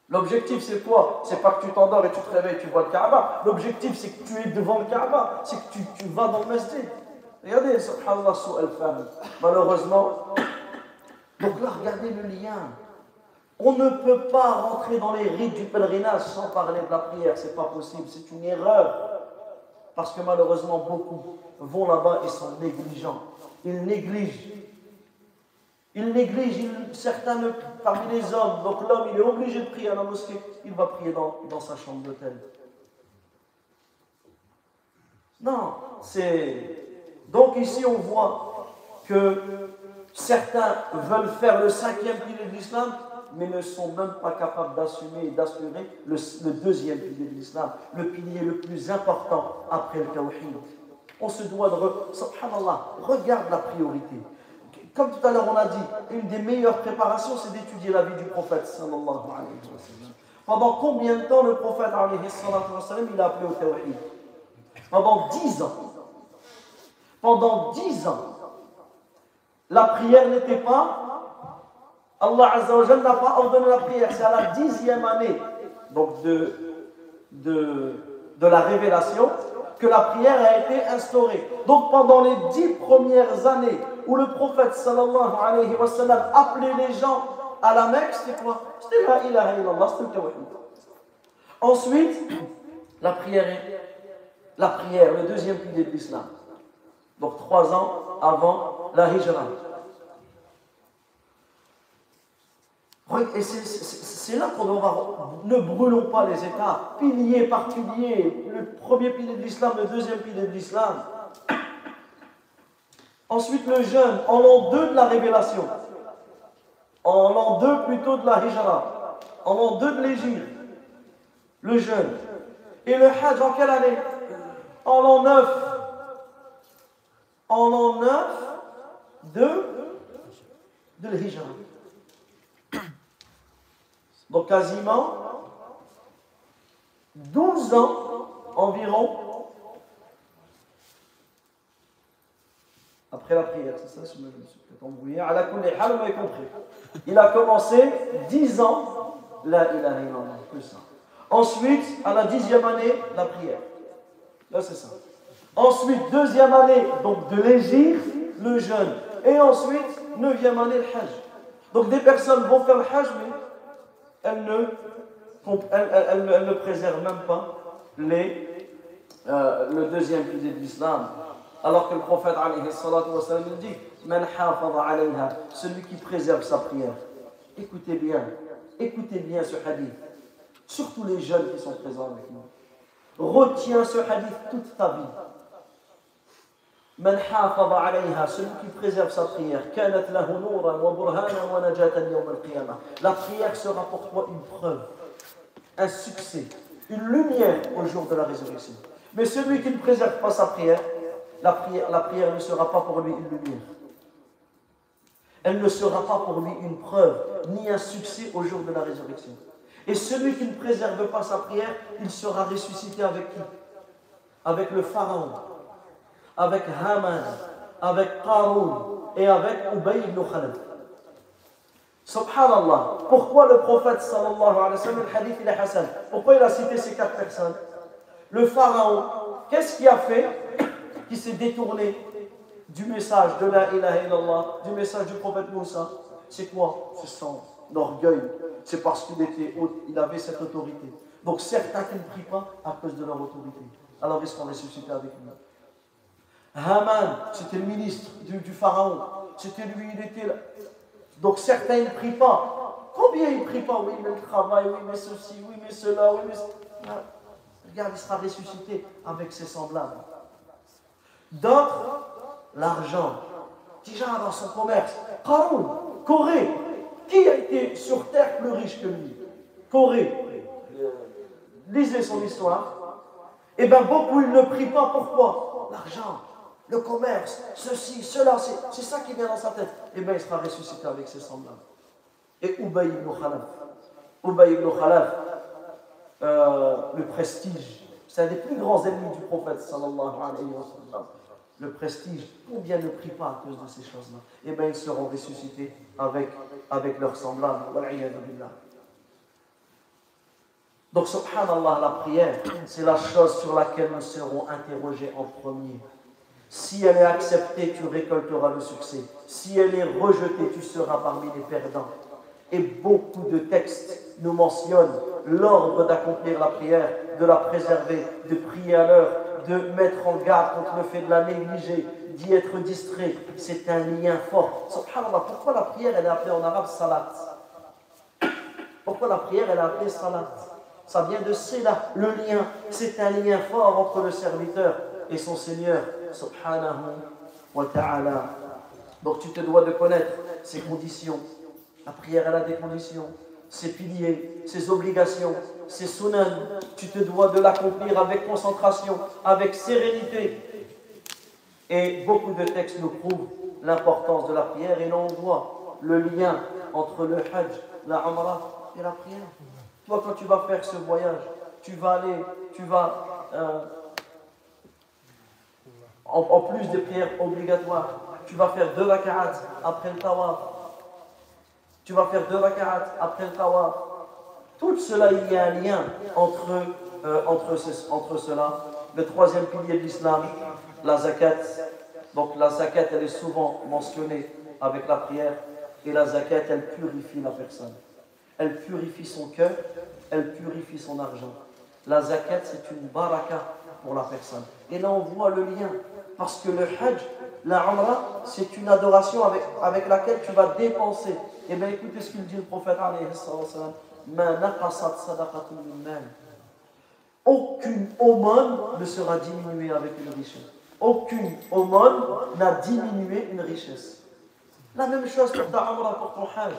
[SPEAKER 1] L'objectif, c'est quoi? C'est pas que tu t'endors et tu te réveilles et tu vois le Kaaba. L'objectif, c'est que tu es devant le Kaaba. C'est que tu, vas dans le masjid. Regardez, subhanallah, al Malheureusement. Donc là, regardez le lien. On ne peut pas rentrer dans les rites du pèlerinage sans parler de la prière. C'est pas possible. C'est une erreur. Parce que malheureusement, beaucoup vont là-bas et sont négligents. Ils négligent il néglige certains parmi les hommes. Donc l'homme, il est obligé de prier à la mosquée. Il va prier dans, dans sa chambre d'hôtel. Non, c'est. Donc ici, on voit que certains veulent faire le cinquième pilier de l'islam, mais ne sont même pas capables d'assumer et d'assurer le, deuxième pilier de l'islam, le pilier le plus important après le tawhid. On se doit de. Subhanallah, regarde la priorité. Comme tout à l'heure on a dit, une des meilleures préparations, c'est d'étudier la vie du prophète sallallahu alayhi wa sallam. Pendant combien de temps le prophète il a appelé au tawhid? Pendant dix ans. Pendant dix ans. La prière n'était pas, Allah Azza wa n'a pas ordonné la prière, c'est à la dixième année donc de, de, de la révélation que la prière a été instaurée. Donc pendant les dix premières années où le prophète sallallahu alayhi wa sallam appelait les gens à la Mecque, c'était quoi? C'était la ilaha illallah, c'était le. Ensuite, la prière la prière, le deuxième pilier de l'islam. Donc trois ans avant la hijra. Et c'est là qu'on aura. Ne brûlons pas les États. Pilier par pilier. Le premier pilier de l'islam, le deuxième pilier de l'islam. Ensuite, le jeûne, en l'an 2 de la révélation. En l'an 2 plutôt de la hijra. En l'an 2 de l'Égypte. Le jeûne. Et le hajj en quelle année? En l'an 9. En l'an 9 de, de l'Hijra. Donc quasiment 12 ans environ après la prière. C'est ça, je me suis peut-être embrouillé. À la vous m'avez compris. Il a commencé 10 ans, la ilaha illallah, plus ça. Ensuite, à la dixième année, la prière. Là, c'est ça. Ensuite, deuxième année, donc de l'égir, le jeûne. Et ensuite, neuvième année, le hajj. Donc des personnes vont faire le hajj, mais elles ne, préservent même pas euh, le deuxième pilier de l'islam. Alors que le prophète nous dit celui qui préserve sa prière. Écoutez bien, écoutez bien ce hadith. Surtout les jeunes qui sont présents avec nous. Retiens ce hadith toute ta vie. Celui qui préserve sa prière la prière sera pour toi une preuve un succès une lumière au jour de la résurrection. Mais celui qui ne préserve pas sa prière la prière, ne sera pas pour lui une lumière. Elle ne sera pas pour lui une preuve ni un succès au jour de la résurrection. Et celui qui ne préserve pas sa prière il sera ressuscité avec qui? Avec le pharaon avec Haman, avec Qarun et avec Ubay ibn Khalaf. Subhanallah. Pourquoi le prophète sallallahu alayhi wa sallam, le hadith il est Hassan Pourquoi il a cité ces quatre personnes? Le pharaon, qu'est-ce qu'il a fait qui s'est détourné du message de la ilaha illallah, du message du prophète Moussa? C'est quoi? C'est son orgueil. C'est parce qu'il était il avait cette autorité. Donc certains qui ne prient pas? À cause de leur autorité. Alors ils seront ressuscités avec lui? Haman, c'était le ministre du, pharaon. C'était lui, il était là. Donc certains ne prient pas. Combien ils ne prient pas? Oui, mais le travail, oui, mais ceci, oui, mais cela, oui, mais cela. Regarde, il sera ressuscité avec ses semblables. D'autres, l'argent. Déjà dans son commerce. Haroun, Corée. Qui a été sur terre plus riche que lui? Corée. Lisez son histoire. Eh bien, beaucoup, ils ne prient pas. Pourquoi? L'argent le commerce, ceci, cela, c'est ça qui vient dans sa tête. Et eh bien il sera ressuscité avec ses semblables. Et Ubay ibn Khalaf, Ubay ibn Khalaf, euh, le prestige, c'est un des plus grands ennemis du prophète sallallahu alayhi wa sallam. Le prestige, combien ne prie pas à cause de ces choses-là? Et eh bien ils seront ressuscités avec, avec leurs semblables. Donc, subhanallah, la prière, c'est la chose sur laquelle nous serons interrogés en premier. Si elle est acceptée, tu récolteras le succès. Si elle est rejetée, tu seras parmi les perdants. Et beaucoup de textes nous mentionnent l'ordre d'accomplir la prière, de la préserver, de prier à l'heure, de mettre en garde contre le fait de la négliger, d'y être distrait. C'est un lien fort. Subhanallah, pourquoi la prière elle est appelée en arabe salat? Pourquoi la prière elle est appelée salat? Ça vient de là, le lien. C'est un lien fort entre le serviteur et son Seigneur subhanahu wa ta'ala. Donc tu te dois de connaître ses conditions. La prière, elle a des conditions, ses piliers, ses obligations, ses sunan. Tu te dois de l'accomplir avec concentration, avec sérénité. Et beaucoup de textes nous prouvent l'importance de la prière et l'on voit le lien entre le hajj, la umrah et la prière. Toi, quand tu vas faire ce voyage, tu vas aller, tu vas euh, en, plus des prières obligatoires, tu vas faire deux raka'at après le tawaf. Tu vas faire deux raka'at après le tawaf. Tout cela, il y a un lien entre, euh, entre, entre cela. Le troisième pilier de l'islam, la zakat. Donc la zakat, elle est souvent mentionnée avec la prière. Et la zakat, elle purifie la personne. Elle purifie son cœur, elle purifie son argent. la zakat, c'est une baraka pour la personne. Et là, on voit le lien. Parce que le hajj, la umrah, c'est une adoration avec, avec laquelle tu vas dépenser. Et eh bien, écoutez ce qu'il dit le prophète, aucune aumône ne sera diminuée avec une richesse. Aucune aumône n'a diminué une richesse. La même chose pour ta umrah, pour ton hajj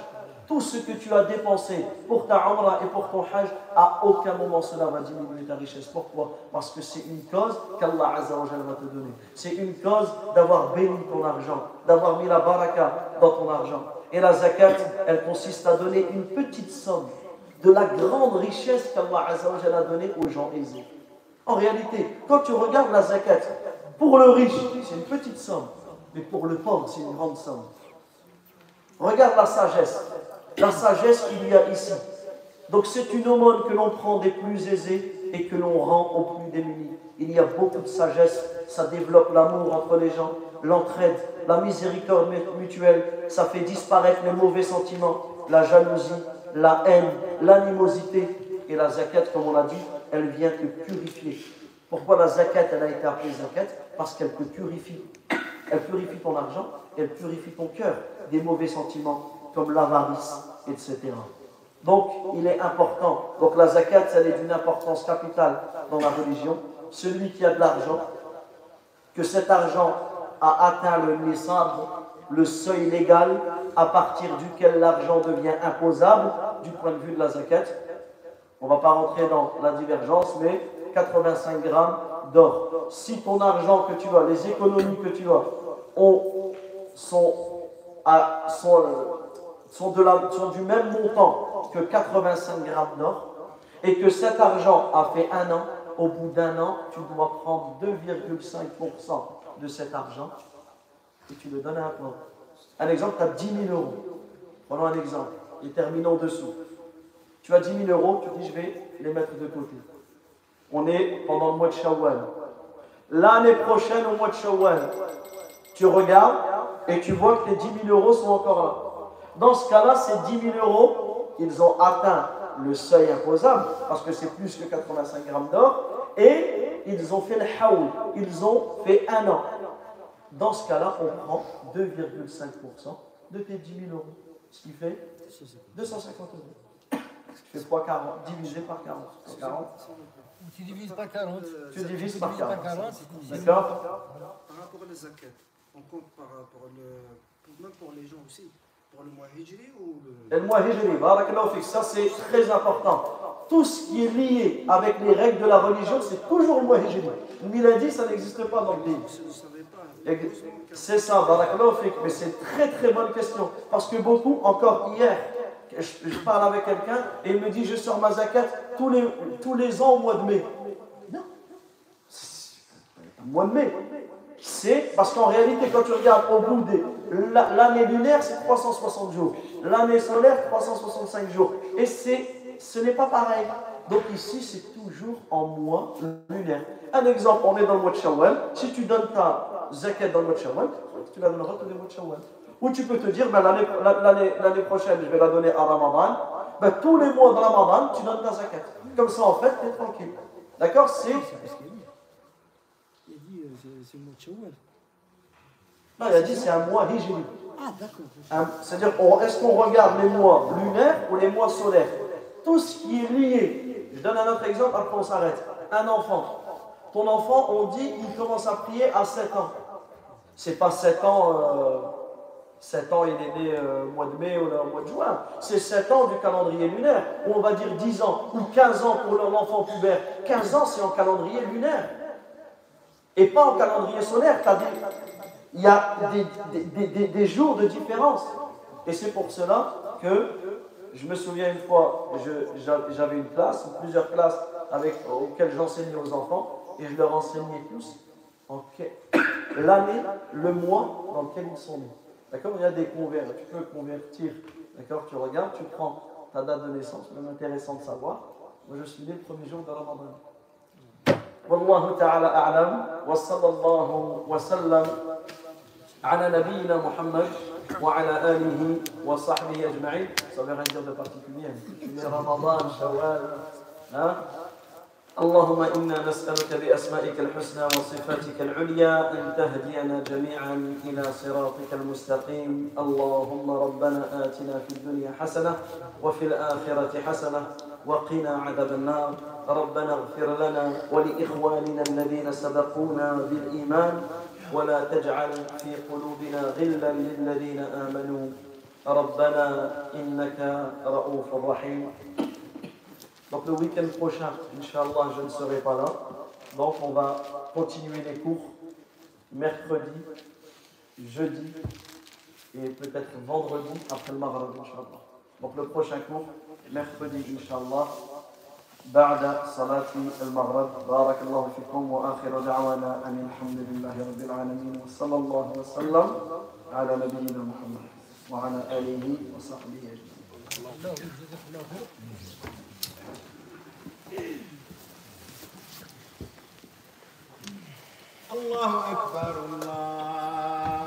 [SPEAKER 1] tout ce que tu as dépensé pour ta umrah et pour ton hajj, à aucun moment cela va diminuer ta richesse. Pourquoi? Parce que c'est une cause qu'Allah va te donner. C'est une cause d'avoir béni ton argent, d'avoir mis la baraka dans ton argent. Et la zakat, elle consiste à donner une petite somme de la grande richesse qu'Allah a donnée aux gens aisés. En réalité, quand tu regardes la zakat, pour le riche, c'est une petite somme, mais pour le pauvre, c'est une grande somme. Regarde la sagesse la sagesse qu'il y a ici. Donc c'est une aumône que l'on prend des plus aisés et que l'on rend aux plus démunis. Il y a beaucoup de sagesse, ça développe l'amour entre les gens, l'entraide, la miséricorde mutuelle, ça fait disparaître les mauvais sentiments, la jalousie, la haine, l'animosité. Et la zakat, comme on l'a dit, elle vient te purifier. Pourquoi la zakat, elle a été appelée zakat? Parce qu'elle te purifie. Elle purifie ton argent, elle purifie ton cœur des mauvais sentiments, comme l'avarice, etc. Donc, il est important. Donc, la zakat, elle est d'une importance capitale dans la religion. Celui qui a de l'argent, que cet argent a atteint le nisab, le seuil légal à partir duquel l'argent devient imposable du point de vue de la zakat. On ne va pas rentrer dans la divergence, mais 85 grammes d'or. Si ton argent que tu as, les économies que tu as, ont, sont, à, sont sont, de la, sont du même montant que 85 grammes d'or et que cet argent a fait un an, au bout d'un an, tu dois prendre 2,5% de cet argent et tu le donnes à un pauvre. Un exemple, tu as 10 000 euros. Prenons un exemple et terminons dessous. Tu as 10 000 euros, tu dis je vais les mettre de côté. On est pendant le mois de Shawwal. L'année prochaine, au mois de Shawwal, tu regardes et tu vois que les 10 000 euros sont encore là. Dans ce cas-là, ces 10 000 euros, ils ont atteint le seuil imposable, parce que c'est plus que 85 grammes d'or, et ils ont fait le haoul, ils ont fait un an. Dans ce cas-là, on prend 2,5% de tes 10 000 euros, ce qui fait 250 euros. Tu fais 3,40 divisé par 40. 40.
[SPEAKER 2] Tu divises par 40.
[SPEAKER 1] Tu divises par 40.
[SPEAKER 2] D'accord
[SPEAKER 3] Par rapport à la zakat, on compte par rapport le, même pour les gens aussi. Pour le mois hijri ou le...
[SPEAKER 1] mois hijri, ça c'est très important. Tout ce qui est lié avec les règles de la religion, c'est toujours le mois hijri. Miladi, ça n'existe pas dans le pays. C'est ça, mais c'est une très très bonne question. Parce que beaucoup, encore hier, je, parle avec quelqu'un et il me dit je sors ma zakat tous les, tous les ans au mois de mai. Non. Mois de mai c'est parce qu'en réalité, quand tu regardes au bout de l'année lunaire, c'est 360 jours. L'année solaire, 365 jours. Et ce n'est pas pareil. Donc ici, c'est toujours en mois lunaire. Un exemple, on est dans le mois de Shawwal. Si tu donnes ta zakat dans le mois de Shawwal, tu la donneras tous les mois de Shawwal. Ou tu peux te dire, ben, l'année prochaine, je vais la donner à Ramadan. Ben, tous les mois de Ramadan, tu donnes ta zakat. Comme ça, en fait, tu es tranquille. D'accord? C'est
[SPEAKER 3] c'est le mois de Shawwal.
[SPEAKER 1] Non, il a dit c'est un mois hijri.
[SPEAKER 3] Ah, d'accord.
[SPEAKER 1] C'est-à-dire, est-ce qu'on regarde les mois lunaires ou les mois solaires? Tout ce qui est lié. Je donne un autre exemple, après on s'arrête. Un enfant. Ton enfant, on dit, il commence à prier à 7 ans. C'est pas 7 ans, euh, 7 ans, il est né euh, au mois de mai ou au mois de juin. C'est 7 ans du calendrier lunaire. Ou on va dire 10 ans, ou 15 ans pour l'enfant pubère. 15 ans, c'est en calendrier lunaire et pas en calendrier solaire. Il y a des, jours de différence. Et c'est pour cela que je me souviens une fois, j'avais une classe, plusieurs classes avec, auxquelles j'enseignais aux enfants, et je leur enseignais tous l'année, le mois dans lequel ils sont nés. D'accord? Il y a des converts, tu peux convertir. D'accord? Tu regardes, tu prends ta date de naissance, même intéressant de savoir. Moi, je suis né le premier jour de Ramadan. والله تعالى أعلم وصلى الله وسلم على نبينا محمد وعلى آله وصحبه أجمعين. Ça veut rien dire de particulier. اللهم إنا نسألك بأسمائك الحسنى وصفاتك العليا أن تهدينا جميعا إلى صراطك المستقيم اللهم ربنا آتنا في الدنيا حسنة وفي الآخرة حسنة وقنا عذاب النار ربنا اغفر لنا ولإخواننا الذين سبقونا بالإيمان ولا تجعل في قلوبنا غلا للذين آمنوا ربنا إنك رؤوف رحيم Donc le week-end prochain, Inch'Allah, je ne serai pas là. Donc on va continuer les cours mercredi, jeudi et peut-être vendredi après le Maghreb, Inch'Allah. Donc le prochain cours, mercredi, Inch'Allah. بعد صلاة المغرب بارك الله فيكم وآخر دعوانا أن الحمد لله رب العالمين وصلى الله وسلم على نبينا محمد وعلى آله وصحبه أجمعين
[SPEAKER 4] الله أكبر الله